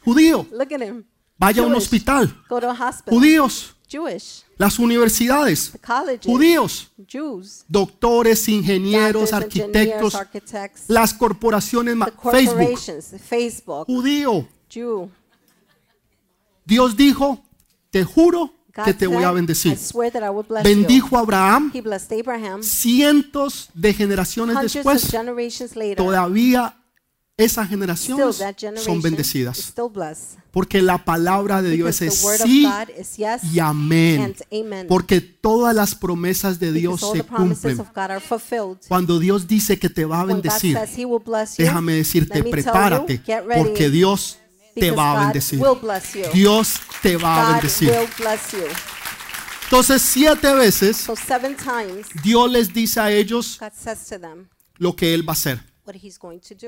judío. Look at him. Vaya a un hospital. Go to a hospital. Judíos. Jewish. Las universidades. The colleges. Judíos. Jews. Doctores, ingenieros, Doctors, arquitectos. architects. Las corporaciones, The Facebook. corporations. Facebook. Judío. Jew. Dios dijo, te juro que te voy a bendecir. Bendijo a Abraham. Cientos de generaciones después, todavía esas generaciones son bendecidas. Porque la palabra de Dios es sí y amén. Porque todas las promesas de Dios se cumplen. Cuando Dios dice que te va a bendecir, déjame decirte, prepárate, porque Dios te va a bendecir. Dios te va a bendecir. Entonces, siete veces So seven times Dios les dice a ellos lo que Él va a hacer.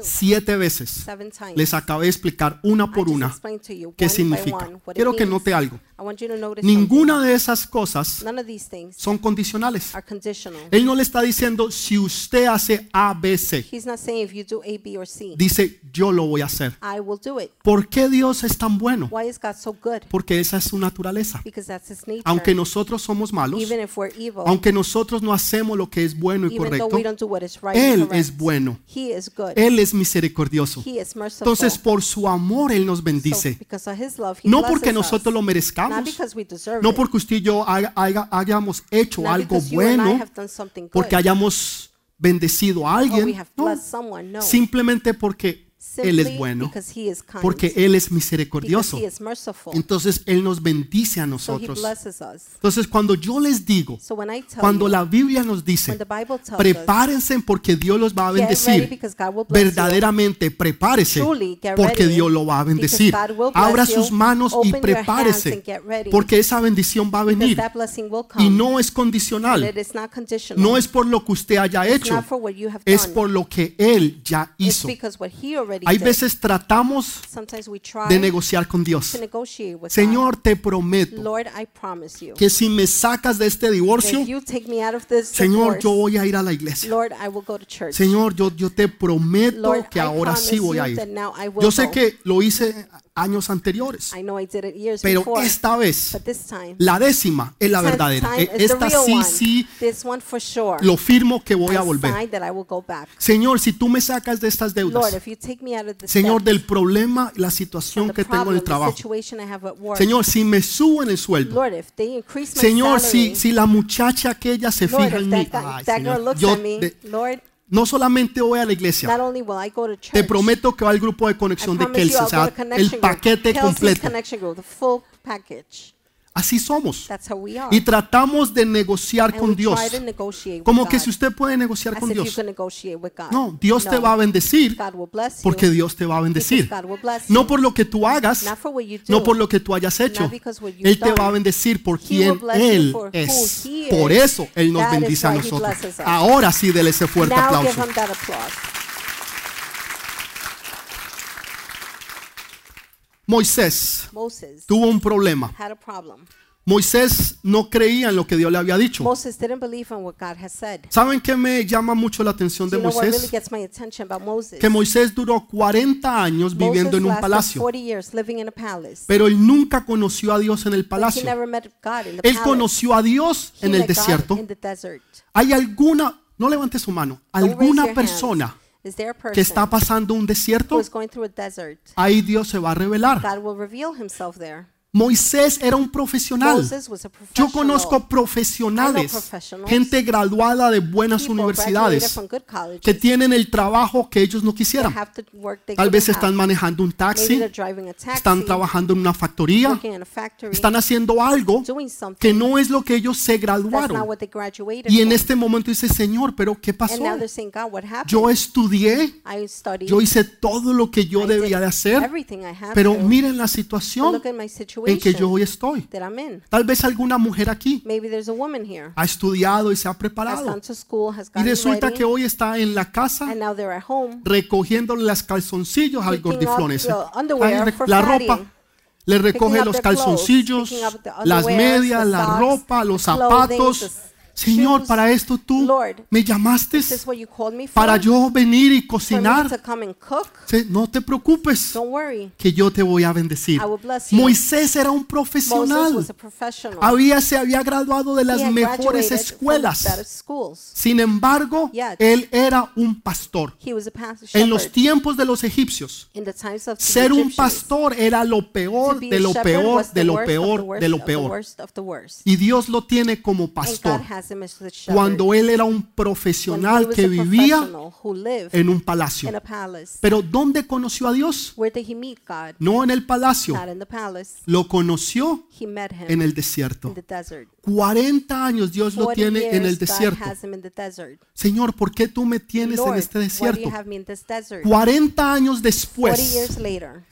Siete veces. Seven times. Les acabé de explicar una I por una explained to you qué significa. Quiero que note algo. Ninguna de esas cosas son condicionales. Él no le está diciendo si usted hace A, B, C. He's not saying if you do A, B, or C. Dice yo lo voy a hacer. I will do it. ¿Por qué Dios es tan bueno? Why is God so good? Porque esa es su naturaleza. Because that's His nature. Aunque nosotros somos malos, Even if we're evil, aunque nosotros no hacemos lo que es bueno y correcto, we don't do what is right Él es bueno. He is good. Él es misericordioso. he is merciful. Entonces, por su amor, Él nos so, bendice. because of His love, He No porque us. nosotros lo Not merezcamos. because we deserve No porque usted y yo haga- haga- hayamos hecho Not algo bueno, porque hayamos bendecido a alguien. someone. No. simplemente porque Él es bueno, because He is kind. porque Él es misericordioso. Entonces Él nos bendice a nosotros. blesses us. Entonces cuando yo les digo, cuando la Biblia nos dice, prepárense porque Dios los va a bendecir. Verdaderamente prepárese porque Dios lo va a bendecir. Abra sus manos y prepárese porque esa bendición va a venir y no es condicional. No es por lo que usted haya hecho, es por lo que Él ya hizo. Hay veces tratamos Sometimes we try de negociar con Dios. to negotiate with Señor, te prometo que si me sacas de este divorcio, Señor, yo voy a ir a la iglesia. Señor, yo, yo te prometo que ahora sí voy a ir. Yo sé que lo hice años anteriores, I know I did it years pero esta vez, but this time, la décima es la verdadera. E- Esta sí, sí, This one for sure. lo firmo que voy a volver. Señor, si tú me sacas de estas deudas, take me out of this Señor, del problema, la situación the que tengo en el the trabajo. Señor, si me suben el sueldo. Lord, if they increase my Señor, salary, si, si la muchacha aquella se Lord, fija en mí, ay, Señor, yo de- no solamente voy a la iglesia, te prometo que va al grupo de conexión de Kelsey, o sea, el paquete completo. Así somos. Y tratamos de negociar and con Dios. Como que si usted puede negociar con Dios. No, Dios te va a bendecir porque Dios te va a bendecir. No por lo que tú hagas, no por lo que tú hayas hecho. Él te va a bendecir por quien Él es. Por eso Él nos bendice a nosotros. Ahora sí, dele ese fuerte aplauso. him that applause. Moisés Moses tuvo un problema. had a problem. Moisés no creía en lo que Dios le había dicho. Moses didn't believe in what God has said. ¿Saben qué me llama mucho la atención de you know what really Moisés? gets my attention about Moses? Que Moisés duró 40 años viviendo Moses en un lasted palacio, 40 years living in a palace. pero él nunca conoció a Dios en el But he palacio. never met God in the Él palace. conoció a Dios He en el met God desierto. in the desert. ¿Hay alguna, no levante su mano, Don't raise alguna your persona hands. Que está pasando un desierto, who is going through a desert? ahí Dios se va a revelar. Moisés era un profesional. Yo conozco profesionales, gente graduada de buenas universidades, que tienen el trabajo que ellos no quisieran. Tal vez están manejando un taxi, están trabajando en una factoría, están haciendo algo que no es lo que ellos se graduaron. Y en este momento dice, Señor, pero ¿qué pasó? Yo estudié, yo hice todo lo que yo debía de hacer, everything I had pero miren la situación en que yo hoy estoy. Tal vez alguna mujer aquí ha estudiado y se ha preparado y resulta que hoy está en la casa recogiéndole las calzoncillos al gordiflones. Ay, for la ropa. Le recoge los calzoncillos, las medias, la ropa, los zapatos. Señor, para esto tú me llamaste para yo venir y cocinar. No te preocupes, que yo te voy a bendecir. Moisés era un profesional. Había, se había graduado de las mejores escuelas. Sin embargo, él era un pastor. En los tiempos de los egipcios, ser un pastor era lo peor de lo peor, de lo peor, de lo peor. Y Dios lo tiene como pastor. Cuando él era un profesional que vivía en un palacio. Pero ¿dónde conoció a Dios? Where did he meet God? No en el palacio. Not in the palace. Lo conoció en el desierto. the desert. 40 años Dios lo 40 tiene en el desierto. Señor, ¿por qué tú me tienes en este desierto? you have me in this desert? 40 años 40 después,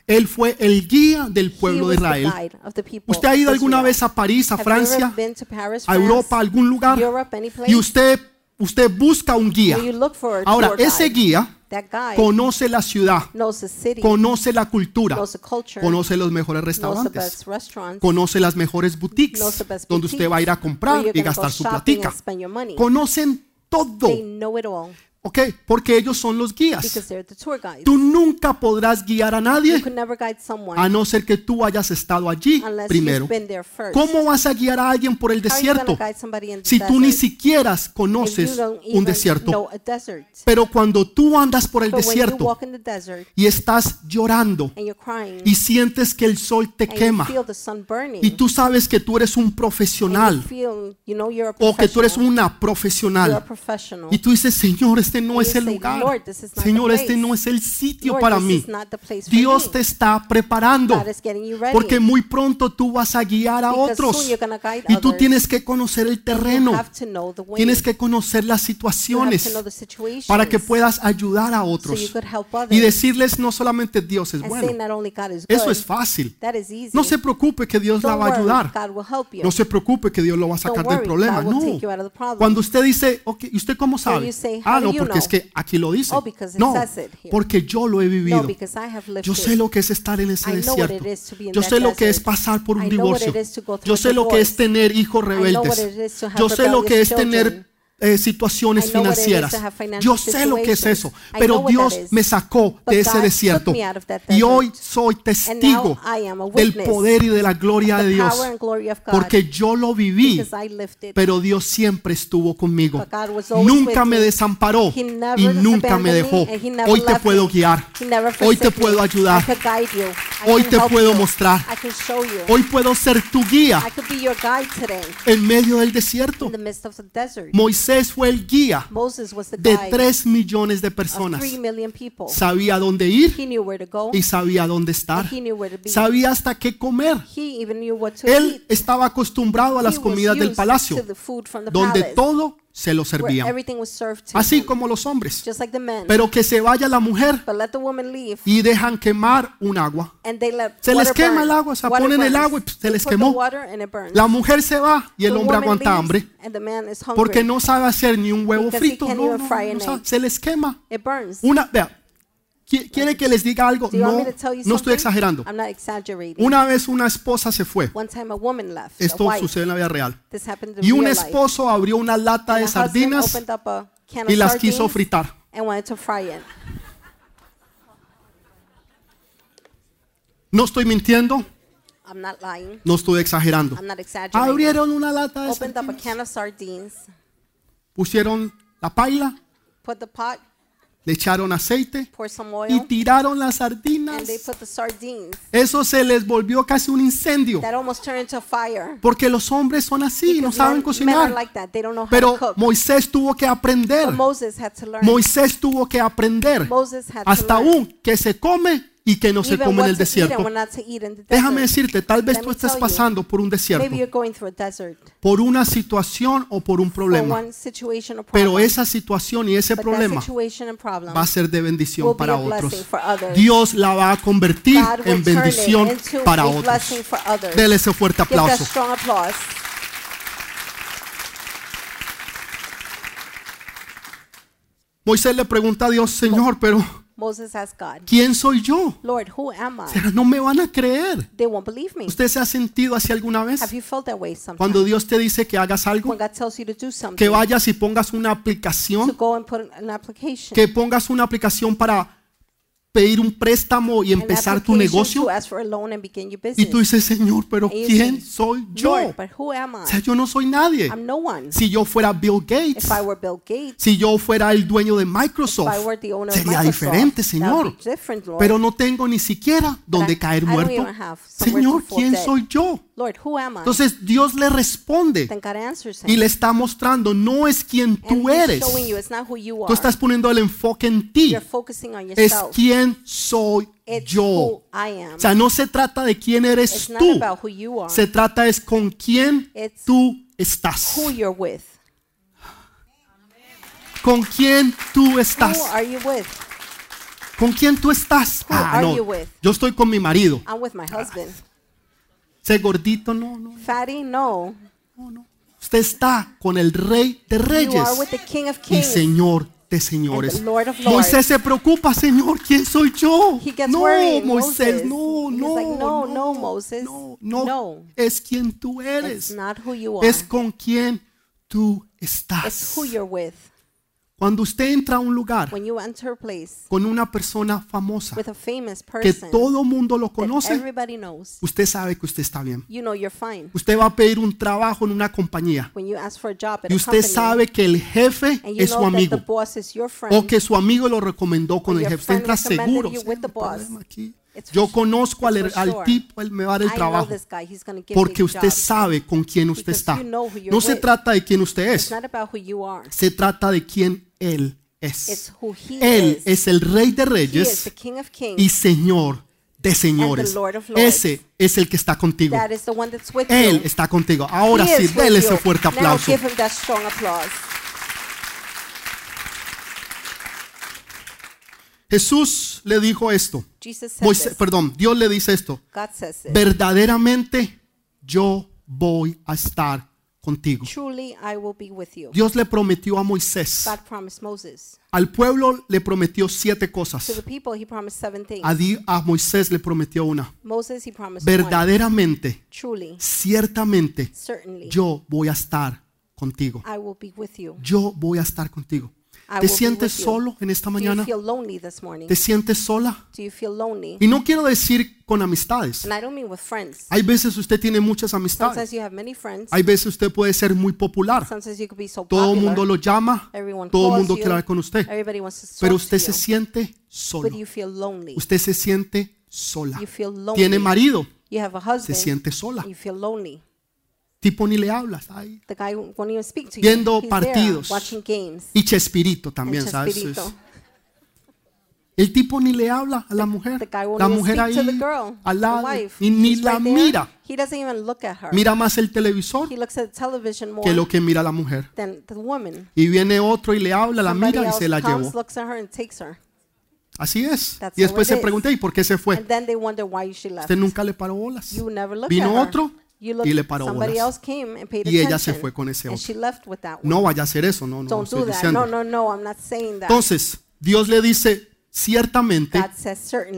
él fue el guía del pueblo de Israel. ¿Usted ha ido alguna vez a París, a Francia, a Europa, a algún lugar? Europe, any place? Y usted, usted busca un guía. Ahora, ese guía conoce la ciudad, conoce la cultura, conoce los mejores restaurantes, conoce las mejores boutiques donde usted va a ir a comprar y gastar su platica. Conocen todo, ¿ok? Porque ellos son los guías. Tú nunca podrás guiar a You nadie a no ser que tú hayas estado allí primero. ¿Cómo vas a guiar a alguien por el desierto si tú ni siquiera conoces un desierto? Pero cuando tú andas por el desierto y estás llorando y sientes que el sol te quema y tú sabes que tú eres un profesional o que tú eres una profesional y tú dices, Señor, este no es el lugar. "Lord, this is not the Señor, este no es el sitio para mí. Dios te está preparando porque muy pronto tú vas a guiar a otros y tú tienes que conocer el terreno, tienes que conocer las situaciones para que puedas ayudar a otros y decirles no solamente Dios es bueno, eso es fácil. No se preocupe que Dios la va a ayudar. No se preocupe que Dios lo va a sacar del problema. No. Cuando usted dice, ok, ¿y usted cómo sabe? Ah, "How do no, porque know?" es que aquí lo dice. Oh, No, porque yo lo he vivido. Yo sé lo que es estar en ese desierto. Yo sé lo que es pasar por un divorcio. Yo sé lo que es tener hijos rebeldes. Yo sé lo que es tener. Eh, situaciones financieras. Yo sé lo que es eso. Pero Dios me sacó de ese desierto. Y hoy soy testigo del poder y de la gloria de Dios. Porque yo lo viví. Pero Dios siempre estuvo conmigo. Nunca me desamparó y nunca me dejó. Hoy te puedo guiar. Hoy te puedo ayudar. Hoy te puedo mostrar. Hoy puedo ser tu guía I could be your guide today en medio del desierto. in Moisés fue el guía de guide tres millones de personas. Sabía dónde ir y sabía dónde estar. Sabía hasta qué comer. Él estaba acostumbrado a las comidas del palacio, donde todo se lo servían. Así como los hombres. just like the men. Pero que se vaya la mujer but let the woman leave, y dejan quemar un agua. and they let Se les quema el agua, se ponen el agua y se les quemó. La mujer se va y el hombre aguanta hambre porque no sabe hacer ni un huevo frito. No, no, no se les quema. Una, vea, ¿qui- ¿quiere que les diga algo? No, no estoy exagerando. Una vez una esposa se fue. Esto sucede en la vida real. Y un esposo abrió una lata de sardinas y las quiso fritar. No estoy mintiendo, I'm not lying. no estoy exagerando. I'm not exaggerating. Abrieron una lata de sardinas, pusieron la paila, put the pot, le echaron aceite y tiraron las sardinas. and they put the sardines. Eso se les volvió casi un incendio. That almost turned into a fire. Porque los hombres son así, no saben men, men are cocinar. like that. They don't know how Pero. Moisés tuvo que aprender. But Moses had to learn. Moisés tuvo que aprender. Moses had Hasta to learn. aún que se come y que no se come en el desierto. Déjame decirte, tal vez tú estés pasando por un desierto, por una situación o por un problema. Pero esa situación y ese problema va a ser de bendición para otros. Dios la va a convertir en bendición para otros. Dele ese fuerte aplauso. Moisés le pregunta a Dios, Señor, pero Moses asked God, ¿quién soy yo? Lord, who am I? Sea, no me van a creer. They won't believe me. ¿Usted se ha sentido así alguna vez? Have you felt that way sometimes? Cuando Dios te dice que hagas algo, When God tells you to do something, que vayas y pongas una to aplicación, go and put an application, que pongas una aplicación para pedir un préstamo y empezar tu negocio. Y tú dices, Señor, pero ¿quién soy yo? O sea, yo no soy nadie. Si yo fuera Bill Gates, si yo fuera el dueño de Microsoft, sería diferente, Señor. Pero no tengo ni siquiera donde caer muerto. Señor, ¿quién soy yo? Lord, who am I? Entonces Dios le responde Then God answers him. y le está mostrando, no es quien and tú he's eres. showing you it's not who you Tú are. estás poniendo el enfoque en ti. You're focusing on Es yourself. quién soy It's yo. who I am. O sea, no se trata de quién eres It's not tú. about who you are. Se trata es con quién It's tú estás. who you're with. ¿Con quién tú estás? Who are you with? ¿Con quién tú estás? Who Ah, are no. you with? Yo estoy con mi marido. I'm with my husband. Ese gordito, no, no, Fatty, no. no, no. Usted está con el rey de You reyes are with the King of y. Señor de señores. And the Lord of Lords. Moisés se preocupa, Señor, ¿quién soy yo? He gets No, worried, Moisés, Moses. no, He's no, like, no, no, Moses. no, no. No. Es quien tú It's eres. not who you are. Es con quien tú It's estás. who you're with. Cuando usted entra a un lugar When you enter a place con una persona famosa with a famous que person todo mundo lo that conoce, everybody knows, usted sabe que usted está bien. you know you're fine. Usted va a pedir un trabajo en una compañía When you ask for a job at y a usted company, sabe que el jefe and you es su know that amigo the boss is your friend, o que su amigo lo recomendó con el your jefe. Usted friend entra recommended seguro. you "Sí, with no the hay boss." problema aquí. Yo conozco al, tipo, él me va a dar el trabajo. Porque usted sabe con quién usted está. No se trata de quién usted es, se trata de quién Él es. Él es el Rey de Reyes y Señor de señores. Ese es el que está contigo. Él está contigo. Ahora sí, déle ese fuerte aplauso. give him that strong applause. Jesús le dijo esto. Moisés, perdón, Dios le dice esto. Verdaderamente yo voy a estar contigo. Truly I will be with you. Dios le prometió a Moisés. Al pueblo le prometió siete cosas. A, a Moisés le prometió una. Verdaderamente, ciertamente, yo voy a estar contigo. Yo voy a estar contigo. ¿Te sientes solo en esta mañana? ¿Te sientes sola? Y no quiero decir con amistades. Hay veces usted tiene muchas amistades. Hay veces usted puede ser muy popular. Todo el mundo lo llama. Todo el mundo quiere hablar con usted. Pero usted se siente solo. Usted se siente sola. Tiene marido. Se siente sola. You. Tipo ni le hablas. Ay. The guy won't even speak to you. Viendo He's partidos. there watching games. Y Chespirito también, ¿sabes? Chespirito. El tipo ni le habla a la mujer. The La mujer ahí girl, al lado y ni la right mira. He doesn't even look at her. Mira más el televisor He looks at television more que lo que mira la mujer. than the woman. Y viene otro y le habla, la Somebody mira y se la comes, llevó. looks at her and takes her. Así es. That's Y después se pregunta, ¿y por qué se fue? And then they wonder why she left. Usted nunca le paró bolas. You Vino at her. otro You y le paró somebody bolas. else came and paid Y ella se fue con ese and otro. she left with that one. No vaya a hacer eso, no, no, no Don't do estoy that. diciendo. No, no, no, I'm not saying that. Entonces, Dios le dice, ciertamente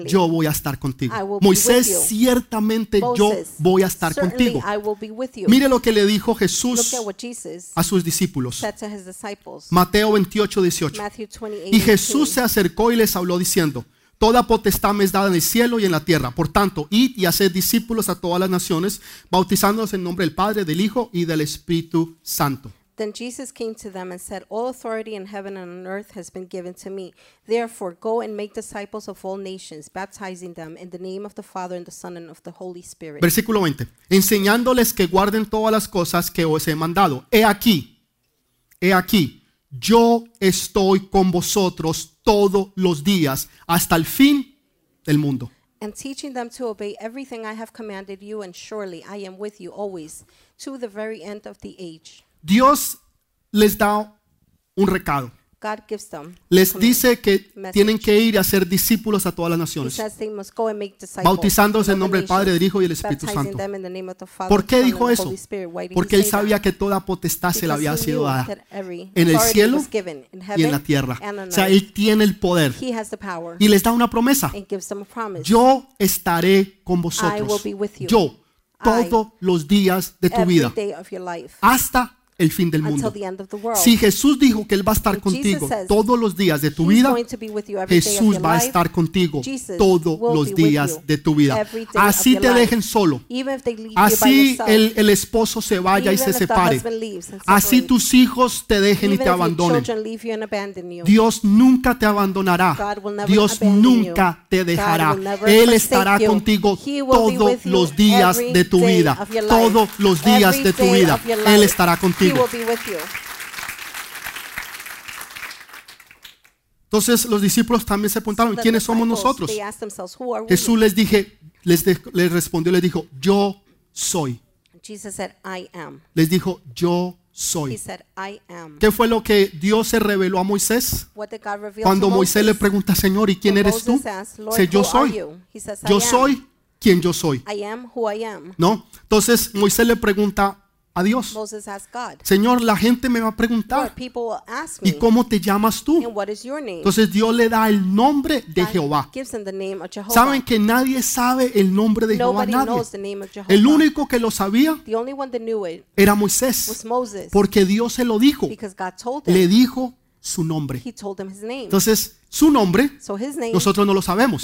yo voy a estar contigo. I will be Moisés, with you. ciertamente yo voy a estar contigo. I will be with you. Mire lo que le dijo Jesús a sus discípulos. said to his disciples. Mateo 28, 18. Matthew 28. Y Jesús 18. se acercó y les habló diciendo, Toda potestad me es dada en el cielo y en la tierra. Por tanto, id y haced discípulos a todas las naciones, bautizándolos en nombre del Padre, del Hijo y del Espíritu Santo. Then Jesus came to them and said, All authority in heaven and on earth has been given to me. Therefore, go and make disciples of all nations, baptizing them in the name of the Father and the Son and of the Holy Spirit. Versículo 20. Enseñándoles que guarden todas las cosas que os he mandado. He aquí, he aquí, yo estoy con vosotros todos los días hasta el fin del mundo. and teaching them to obey everything I have commanded you, and surely I am with you always, to the very end of the age. Dios les da un recado. God gives them. Les dice que Message. tienen que ir a ser discípulos a todas las He naciones. says they must go and make disciples. Bautizándose en nombre del Padre, del Hijo y del Espíritu baptizing Santo. them in the name of the Father, ¿Por qué Son, and dijo the eso? Holy Spirit. Why did he Porque él say that? sabía que toda potestad se le Because había he sido knew dada that every en el authority cielo was given in y en la tierra. and on O sea, earth. él tiene el poder He has the power y les da una promesa. and gives them a promise. Yo estaré con I vosotros. will be with you. Yo, todos los días de tu every vida, day of your life hasta el fin del mundo. Si Jesús dijo que Él va a estar contigo todos los días de tu vida, Jesús va a estar contigo todos los días de tu vida. Así te dejen solo. Así el, el esposo se vaya y se separe. Así tus hijos te dejen y te abandonen. Dios nunca te abandonará. Dios nunca te dejará. Él estará contigo todos los días de tu vida. Todos los días de tu vida. Él estará He contigo. will be with you. Entonces los discípulos también se preguntaron, ¿quiénes somos nosotros? Jesús les dije, les, de- les respondió, les dijo, yo soy. Les dijo, yo He soy. said, I am. ¿Qué fue lo que Dios se reveló a Moisés? Cuando Moisés le pregunta, Señor, ¿y quién eres tú? Dice, yo soy. Yo soy quien yo soy. I am who I am. ¿No? Entonces Moisés le pregunta a Dios, Moses asked God. Señor, la gente me va a preguntar, ¿y cómo te llamas tú? and what is your name? Entonces Dios le da el nombre de Jehová. Saben que nadie sabe el nombre de Jehová, nadie. El único que lo sabía era Moisés, porque Dios se lo dijo, le dijo su nombre. Entonces, su nombre So his name, nosotros no lo sabemos.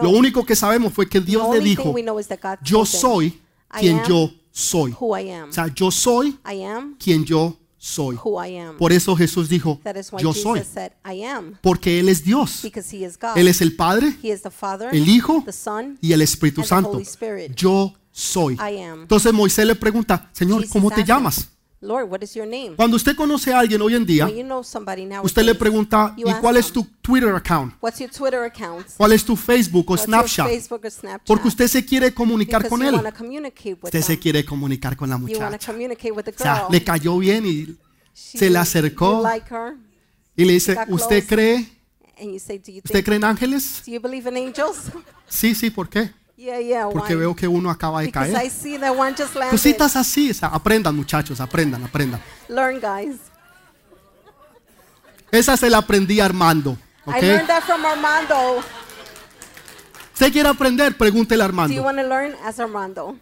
Lo único que sabemos fue que the Dios le only dijo, thing we know is that God yo soy quien yo soy. who I am. O sea, yo soy I am quien yo soy. who I am. Por eso Jesús dijo, That is why yo Jesus soy. said, I am, Porque Él es Dios. because he is God. Él es el Padre, he is the Father, el Hijo the Son, y el Espíritu and the Santo. Holy Spirit. Yo soy. I am. Entonces Moisés le pregunta, Señor, Jesus ¿cómo te asked him, llamas? Lord, what is your name? Cuando usted conoce a alguien hoy en día, When you know somebody now, usted le pregunta, you ¿y ask cuál es them, tu Twitter account? What's your Twitter account? ¿Cuál es tu Facebook o What's Snapchat? your Facebook or Snapchat? Porque usted se quiere comunicar because con you él. want to communicate with Usted se them. quiere comunicar con la You muchacha. communicate with the O sea, girl. le cayó bien y, She- se le acercó. You like her, y le dice, Got ¿usted close. cree? and you say, "Do you ¿Usted think? cree en ángeles? Do you believe in angels?" Sí, sí, ¿por qué? Yeah, yeah. Porque why? veo que uno acaba de Because I caer. see that one just. Cositas así, o sea, aprendan muchachos, aprendan, aprendan. Learn, guys. Esa se la aprendí a Armando. I ¿ok? learned that from Armando. ¿Usted quiere aprender? Pregúntele a Do you Armando. want to learn as Armando?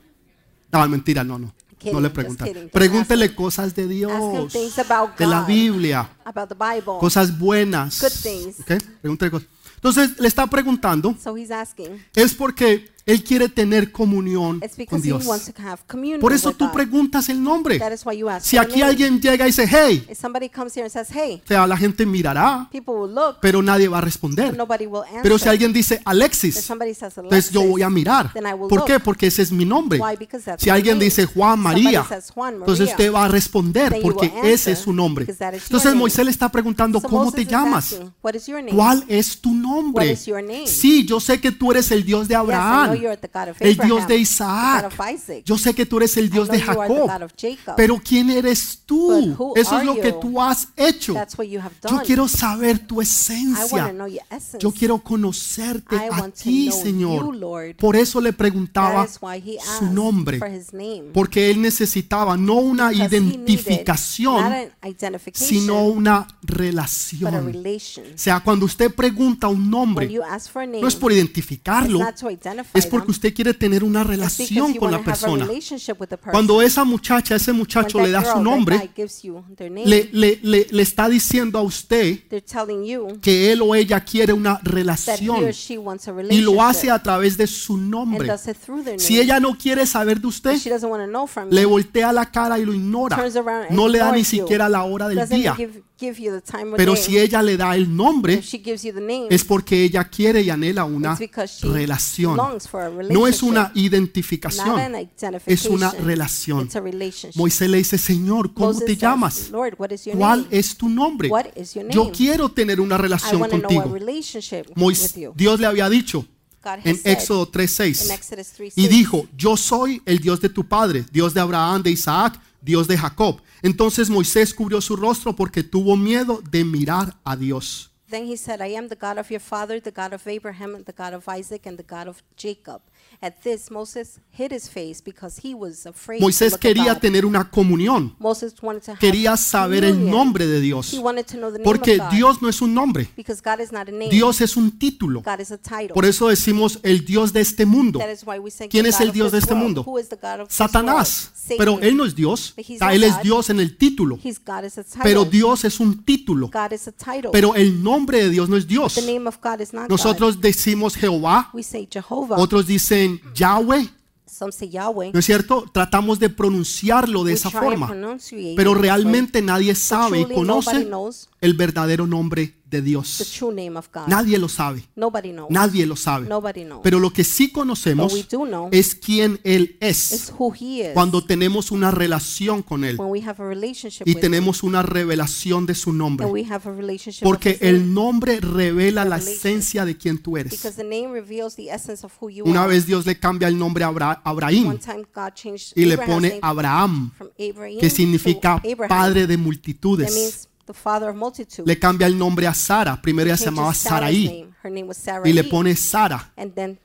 No, mentira, no, no. Kidding, No le just pregunta. kidding, just Pregúntele cosas de Dios, things about de la God, Biblia, about the Bible. cosas buenas. Good things. ¿ok? Pregúntele cosas. Entonces le está preguntando, So he's asking. es porque él quiere tener comunión con Dios. wants to have communion Por eso tú preguntas el nombre. Si aquí alguien llega y dice, hey, o sea, la gente mirará, pero nadie va a responder. Pero si alguien dice Alexis, entonces yo voy a mirar. ¿Por qué? Porque ese es mi nombre. Si alguien dice Juan María, entonces usted va a responder porque ese es su nombre. Entonces. Moisés le está preguntando, ¿cómo te llamas? ¿Cuál es tu nombre? Sí, yo sé que tú eres el Dios de Abraham, el Dios de Isaac. Yo sé que tú eres el Dios de Jacob. Pero ¿quién eres tú? Eso es lo que tú has hecho. Yo quiero saber tu esencia. Yo quiero conocerte a ti, Señor. Por eso le preguntaba su nombre. Porque él necesitaba no una identificación, sino una relación. O sea, cuando usted pregunta un nombre, you ask for a name, no es por identificarlo, es es porque usted quiere tener una relación con la persona. Cuando esa muchacha, ese muchacho le da su nombre, le, le, le, le está diciendo a usted que él o ella quiere una relación y lo hace a través de su nombre. Si ella no quiere saber de usted, le voltea la cara y lo ignora. No le da ni siquiera la hora del día. Give, give you the time of Pero day. si ella le da el nombre, if she gives you the name, es porque ella quiere y anhela una it's because she relación. longs for a relationship. No es una not an identificación, es una identification. relación. It's a relationship. Moisés le dice, Señor, ¿cómo Moses te says, llamas? Lord, what is your ¿Cuál name? es tu nombre? What is your Yo name? quiero tener una I relación want to know a contigo. relationship Mois- with you. Dios le había dicho God has en said Éxodo in 3:6 Exodus 3 y dijo, yo soy el Dios de tu padre, Dios de Abraham, de Isaac, Dios de Jacob. Entonces Moisés cubrió su rostro porque tuvo miedo de mirar a Dios. Then he said, I am the God of your father, the God of Abraham, and the God of Isaac, and the God of Jacob. At this, Moses hid his face because he was afraid Moisés to look quería tener una comunión, Moses wanted to have quería saber el communion. nombre de Dios, He wanted to know the name porque of God. Dios no es un nombre, because God is not a name. Dios es un título. God is a title. Por eso decimos el Dios de este mundo. That is why we say ¿Quién es el Dios de este mundo? Who is the God of this Satanás. world? Satan. Pero él no es Dios. But he's O sea, not él es God. Dios en el título. He's God is a title. Pero Dios es un título. God is a title. Pero el nombre de Dios no es Dios. the name of God is not God. Nosotros decimos Jehová, We say Jehovah. otros dicen Yahweh. ¿no es cierto? Tratamos de pronunciarlo de esa forma. Pero realmente nadie sabe y conoce el verdadero nombre de the Dios. true name of God. Nadie lo sabe. Nobody knows. Nadie lo sabe. Nobody knows. Pero lo que sí we conocemos do know es quién Él es who He is. cuando tenemos una relación con Él when we have a relationship y with tenemos una revelación de su nombre. and we have a relationship Porque el nombre revela la esencia de quien tú eres. because the name reveals the essence of who you Una are. vez Dios le cambia el nombre a Abra- One Abraham time God changed y le pone Abraham, from Abraham que significa Abraham. padre de multitudes. Means the father of multitudes. Le cambia el nombre a Sara. Primero ella se llamaba Saraí y le pone Sara,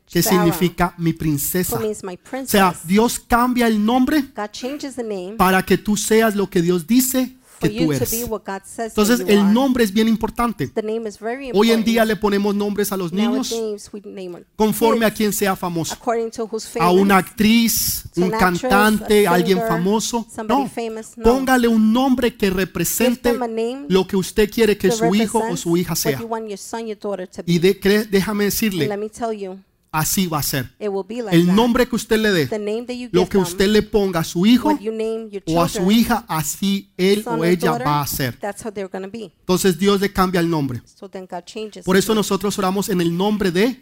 que significa mi princesa. O sea, Dios cambia el nombre para que tú seas lo que Dios dice que tú eres. Entonces el nombre es bien importante. Hoy en día le ponemos nombres a los niños conforme a quien sea famoso. A una actriz, un cantante, a alguien famoso. No, póngale un nombre que represente lo que usted quiere que su hijo o su hija sea. Y de- déjame decirle, así va a ser. El nombre que usted le dé, lo que usted le ponga a su hijo o a su hija, así él o ella va a ser. Entonces Dios le cambia el nombre. Por eso nosotros oramos en el nombre de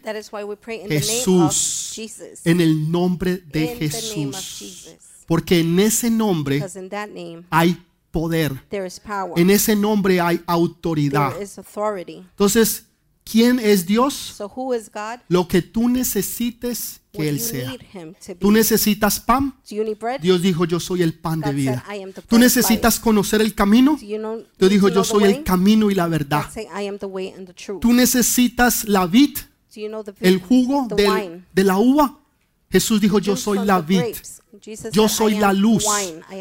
Jesús. En el nombre de Jesús. Porque en ese nombre hay poder. En ese nombre hay autoridad. Entonces, ¿quién es Dios? So who is God? Lo que tú necesites que Él sea. ¿Tú necesitas pan? Dios dijo, yo soy el pan de vida. said, "I am the ¿Tú necesitas conocer el camino? Dios dijo, yo soy el camino y la verdad. ¿Tú necesitas la vid, el jugo del- de la uva? Jesús dijo, yo soy la vid. Yo soy la luz.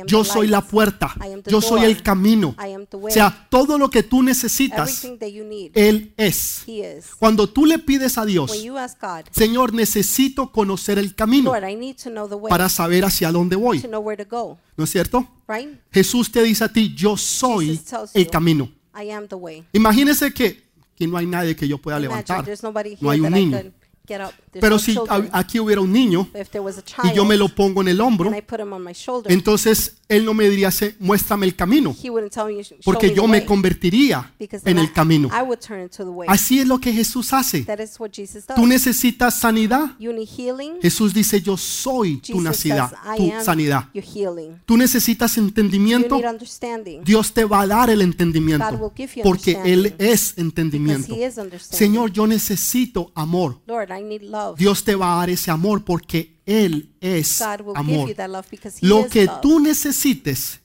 Yo soy la puerta. Yo soy el camino. O sea, todo lo que tú necesitas, Él es. Cuando tú le pides a Dios, Señor, necesito conocer el camino para saber hacia dónde voy. ¿No es cierto? Jesús te dice a ti, yo soy el camino. Imagínese que aquí no hay nadie que yo pueda levantar. No hay un niño. Could get up. There's Pero no si children. a- aquí hubiera un niño if there was a y yo me lo pongo en el hombro, and I put him on my shoulder, entonces él no me diría, "Se- muéstrame el camino, he wouldn't tell me, show porque me yo the me way, convertiría because en el camino. I, I would turn into the way. Así es lo que Jesús hace. That is what Jesus does. Tú necesitas sanidad. you need healing. Jesús dice, yo soy tu Jesus sanidad, says, I tu am sanidad. your healing. Tú necesitas You entendimiento. need understanding. Dios te va a dar el God entendimiento, will give you porque Él understanding. es Because entendimiento. he is understanding. Señor, yo necesito amor. Lord, I need love. Dios te va a dar ese amor porque Él es amor. Lo que love. tú necesites,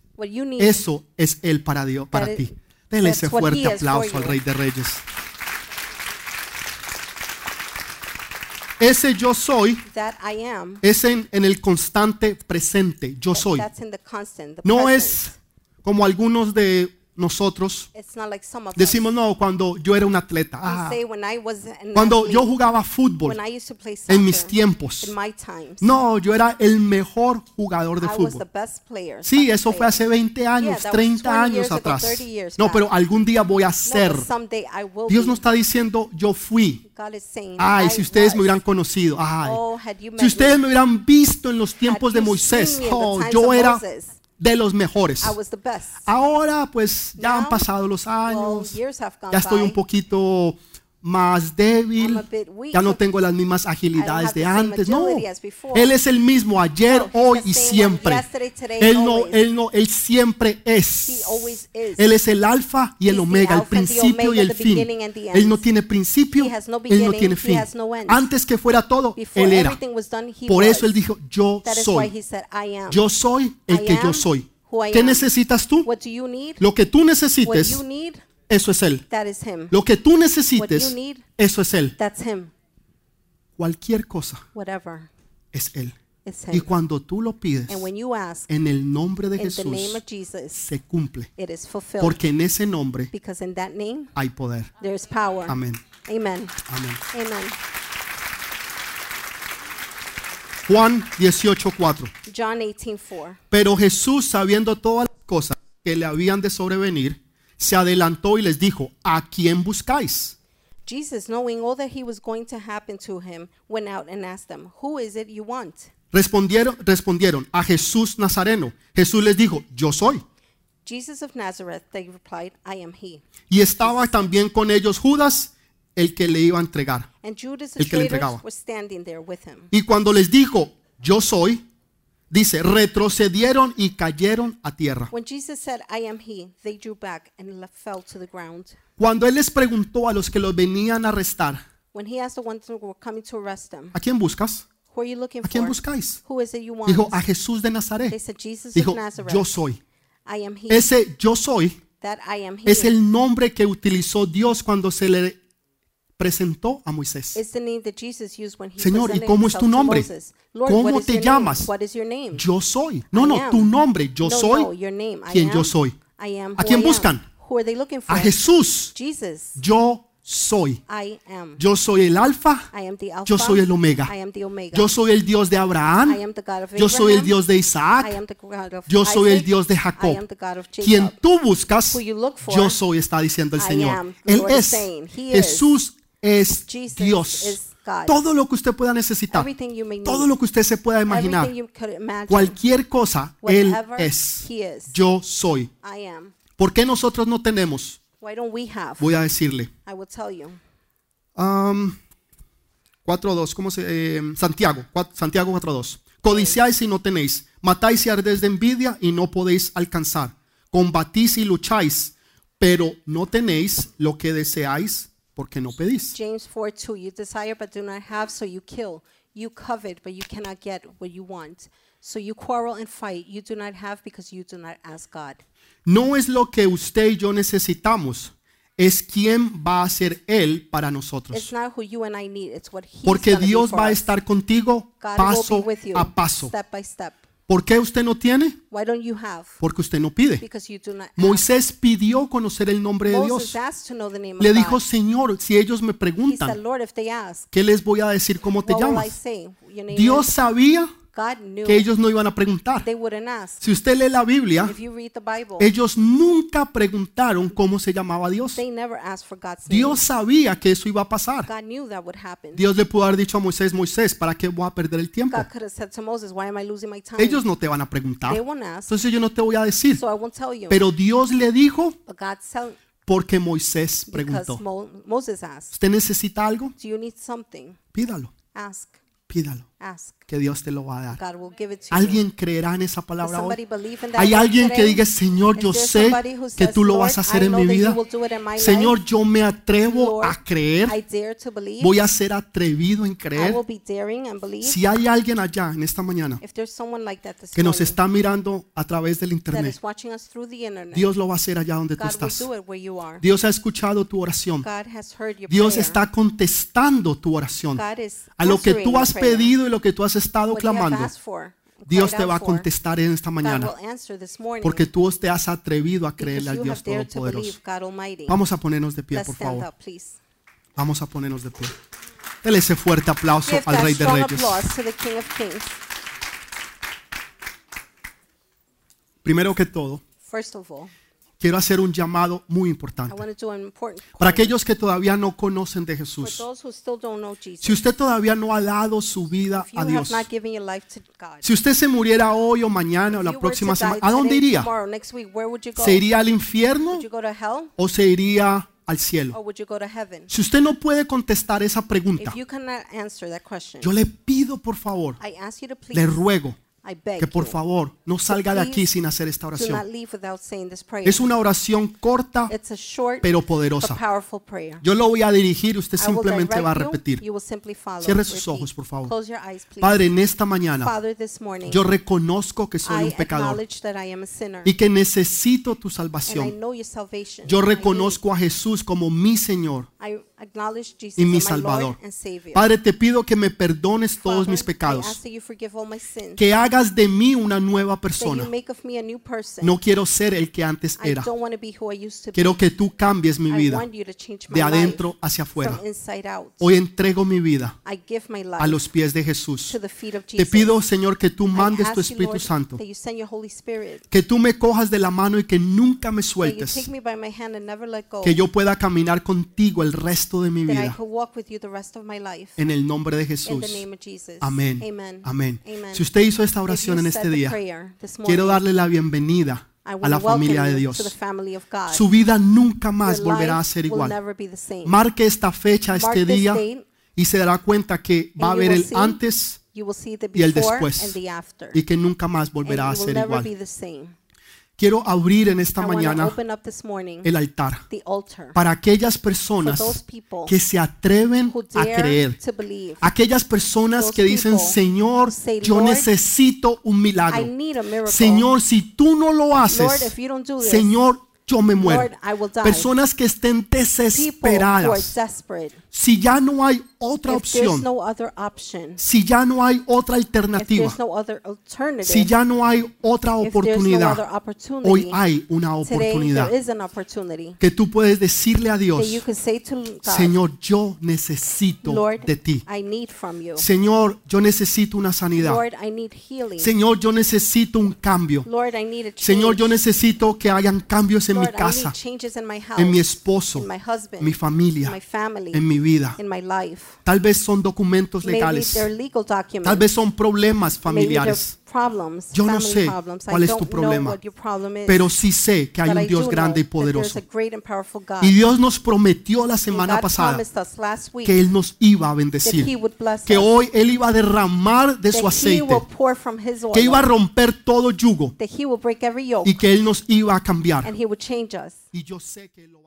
eso es Él para Dios, para That ti. Dele ese fuerte aplauso al. Rey de Reyes. Ese yo soy I am. es en, en el constante presente. Yo soy. Constant. No es como algunos de nosotros decimos, no, cuando yo era un atleta, ah, cuando yo jugaba fútbol en mis tiempos, no, yo era el mejor jugador de fútbol. Sí, eso fue hace 20 años, that was 30 20 años atrás. 30 years No, pero algún día voy a ser. Dios no está diciendo yo fui. Ay, si ustedes me hubieran conocido. Ay, Oh, si ustedes me, hubieran visto en los tiempos de Moisés, oh, yo era Moses, de los mejores. I was the best. Ahora pues ya han pasado los años, years have gone ya estoy un poquito más débil, ya no tengo las mismas agilidades de antes. No. Él es el mismo ayer, No, hoy y siempre. Él no, él no, él siempre es. Él es el alfa y el omega, el principio y el fin. Él no tiene principio, él no tiene fin. Antes que fuera todo, él era. Por eso él dijo, yo soy. Yo soy el que yo soy. ¿Qué necesitas tú? Lo que tú necesites, eso es Él. that is him. Lo que tú What necesites, you need, eso es Él. that's him. Cualquier cosa Whatever es Él. Y him. cuando tú lo pides And when you ask en el nombre de in the name Jesús, of Jesus, se cumple. it is fulfilled. Porque en ese nombre Because in that name, hay poder. there is power. Amén. Amen. Amén. Amen. Juan 18:4. John 18, 4. Pero Jesús, sabiendo todas las cosas que le habían de sobrevenir, se adelantó y les dijo, ¿a quién buscáis? Jesus, knowing all that he was going to happen to him, went out and asked them, Who is it you want? Respondieron, respondieron a Jesús Nazareno. Jesús les dijo, yo soy. Jesus of Nazareth, they replied, I am he. Y estaba también con ellos Judas, el que le iba a entregar. And Judas the El que le entregaba. was standing there with him. Y cuando les dijo, yo soy, dice, retrocedieron y cayeron a tierra. When Jesus said, I am he, they drew back and left, fell to the ground. Cuando él les preguntó a los que los venían a arrestar, When he asked the ones who were coming to arrest him, ¿a quién buscas? Who are you looking ¿A quién for? buscáis? Who is it you want? Dijo, a Jesús de They Nazaret. said, Jesus Dijo, of Nazareth. yo soy. I am he. Ese yo soy that I am he. es el nombre que utilizó Dios cuando se le presentó a Moisés. Señor, ¿y cómo es tu nombre? ¿Cómo te llamas? Yo soy. No, no, tu nombre. Yo soy quien yo soy. ¿A quién buscan? A Jesús. Yo soy. Yo soy el alfa. Yo soy el omega. Yo soy el Dios de Abraham. Yo soy el. Dios de Isaac. Yo soy el. Dios de Jacob. Quien tú buscas, yo soy, está diciendo el Señor. Él es. Jesús es Jesus Dios. Todo lo que usted pueda necesitar, todo lo que usted se pueda imaginar, cualquier cosa, Él es. Yo soy. ¿Por qué nosotros no tenemos? Voy a decirle. Um, 4.2, ¿cómo se? eh, Santiago, cua- Santiago 4.2. Codiciáis y no tenéis, matáis y ardéis de envidia y no podéis alcanzar. Combatís y lucháis, pero no tenéis lo que deseáis porque no pedís. James 4 2. You desire but do not have, so you kill. You covet, but you cannot get what you want. So you quarrel and fight. You do not have because you do not ask God. No es lo que usted y yo necesitamos, es quién va a ser Él para It's nosotros. not who you and I need, it's what He's Porque gonna be Dios for va a us. estar contigo God paso will be with you a paso. step by step. ¿Por qué usted no tiene? Why don't you have? Porque usted no pide. Because you do not ask. Moisés pidió conocer el nombre de Dios. Le dijo. Señor, si ellos me said, preguntan, ¿qué les voy a decir? ¿Cómo te llamas? Dios sabía que ellos no iban a preguntar. Si usted lee la Biblia, ellos nunca preguntaron cómo se llamaba Dios. Dios sabía que eso iba a pasar. Dios le pudo haber dicho a Moisés, Moisés, ¿para qué voy a perder el tiempo? Ellos no te van a preguntar. Entonces yo no te voy a decir. Pero Dios le dijo porque Moisés preguntó. Mo- Moses asked, ¿Usted necesita algo? Do you need something? Pídalo, Ask, pídalo. Que Dios te lo va a dar. ¿Alguien creerá en esa palabra hoy? Hay alguien que diga, Señor, yo sé que tú lo "Lord, vas a hacer I en mi vida. Señor, yo me atrevo a creer. Voy a ser atrevido en creer. Si hay alguien allá en esta mañana que nos está mirando a través del internet, Dios lo va a hacer allá donde tú estás. Dios ha escuchado tu oración. Dios está contestando tu oración. A lo que tú has pedido y lo que tú has estado clamando. Dios te va a contestar en esta mañana. Porque tú te has atrevido a creerle al Dios Todopoderoso. Vamos a ponernos de pie, por favor. Vamos a ponernos de pie. Dele ese fuerte aplauso al Rey de Reyes. Primero que todo, First of all, quiero hacer un llamado muy I importante. Para aquellos que todavía no conocen de Jesús. Si usted todavía no ha dado su vida a Dios. Si usted se muriera hoy o mañana o la próxima semana, ¿a dónde iría? ¿Se iría al infierno o se iría al cielo? Si usted no puede contestar esa pregunta, yo le pido por favor, le ruego que por favor no salga de aquí sin hacer esta oración. Es una oración corta pero poderosa. Yo lo voy a dirigir, usted I will simplemente va a repetir. Cierre sus ojos, por favor. Padre, en esta mañana yo reconozco que soy un pecador y que necesito tu salvación. Yo reconozco a Jesús como mi Señor y mi Salvador. Padre, te pido que me perdones todos mis pecados, que hagas de mí una nueva persona. No quiero ser el que antes era. Quiero que tú cambies mi vida. de adentro hacia afuera. Hoy entrego mi vida a los pies de Jesús. Te pido, Señor, que tú mandes tu Espíritu Santo, que tú me cojas de la mano y que nunca me sueltes, que yo pueda caminar contigo el resto de mi vida. could walk with you the rest of my life. En el nombre de In Jesús. the name of Jesus. Amén. Amen. Amén. Amen. Si usted hizo esta oración en este día, prayer this morning, quiero darle la bienvenida a la familia de you to the Dios. family of God. Su vida nunca más volverá a ser will igual. never be the same. Marque esta fecha, este día, y se dará cuenta que va a haber will el see antes y el después, and the after. y que nunca más volverá a ser igual. Quiero abrir en esta mañana el altar para aquellas personas que se atreven a creer. Aquellas personas que dicen, Señor, yo "Lord, necesito un milagro. Señor, si tú no lo haces, Señor, yo me muero. Personas que estén desesperadas. Si ya no hay otra opción, no other option, si ya no hay otra alternativa, no si ya no hay otra no oportunidad, hoy hay una oportunidad que tú puedes decirle a Dios, God, Señor, yo necesito Lord, de ti. I need from you. Señor, yo necesito una sanidad. Lord, I need healing. Señor, yo necesito un cambio. Lord, I need a change. Señor, yo necesito que hayan cambios en mi casa, en mi esposo, husband, mi familia, en mi vida. Life. Tal vez son documentos legales. Tal vez son problemas familiares. Yo no sé cuál es tu problema, Pero sí sé que hay un Dios grande y poderoso. Y Dios nos prometió la semana pasada que Él nos iba a bendecir. Que hoy Él iba a derramar de su aceite. Que iba a romper todo yugo. Y que Él nos iba a cambiar. and He would change us. Y yo sé que lo.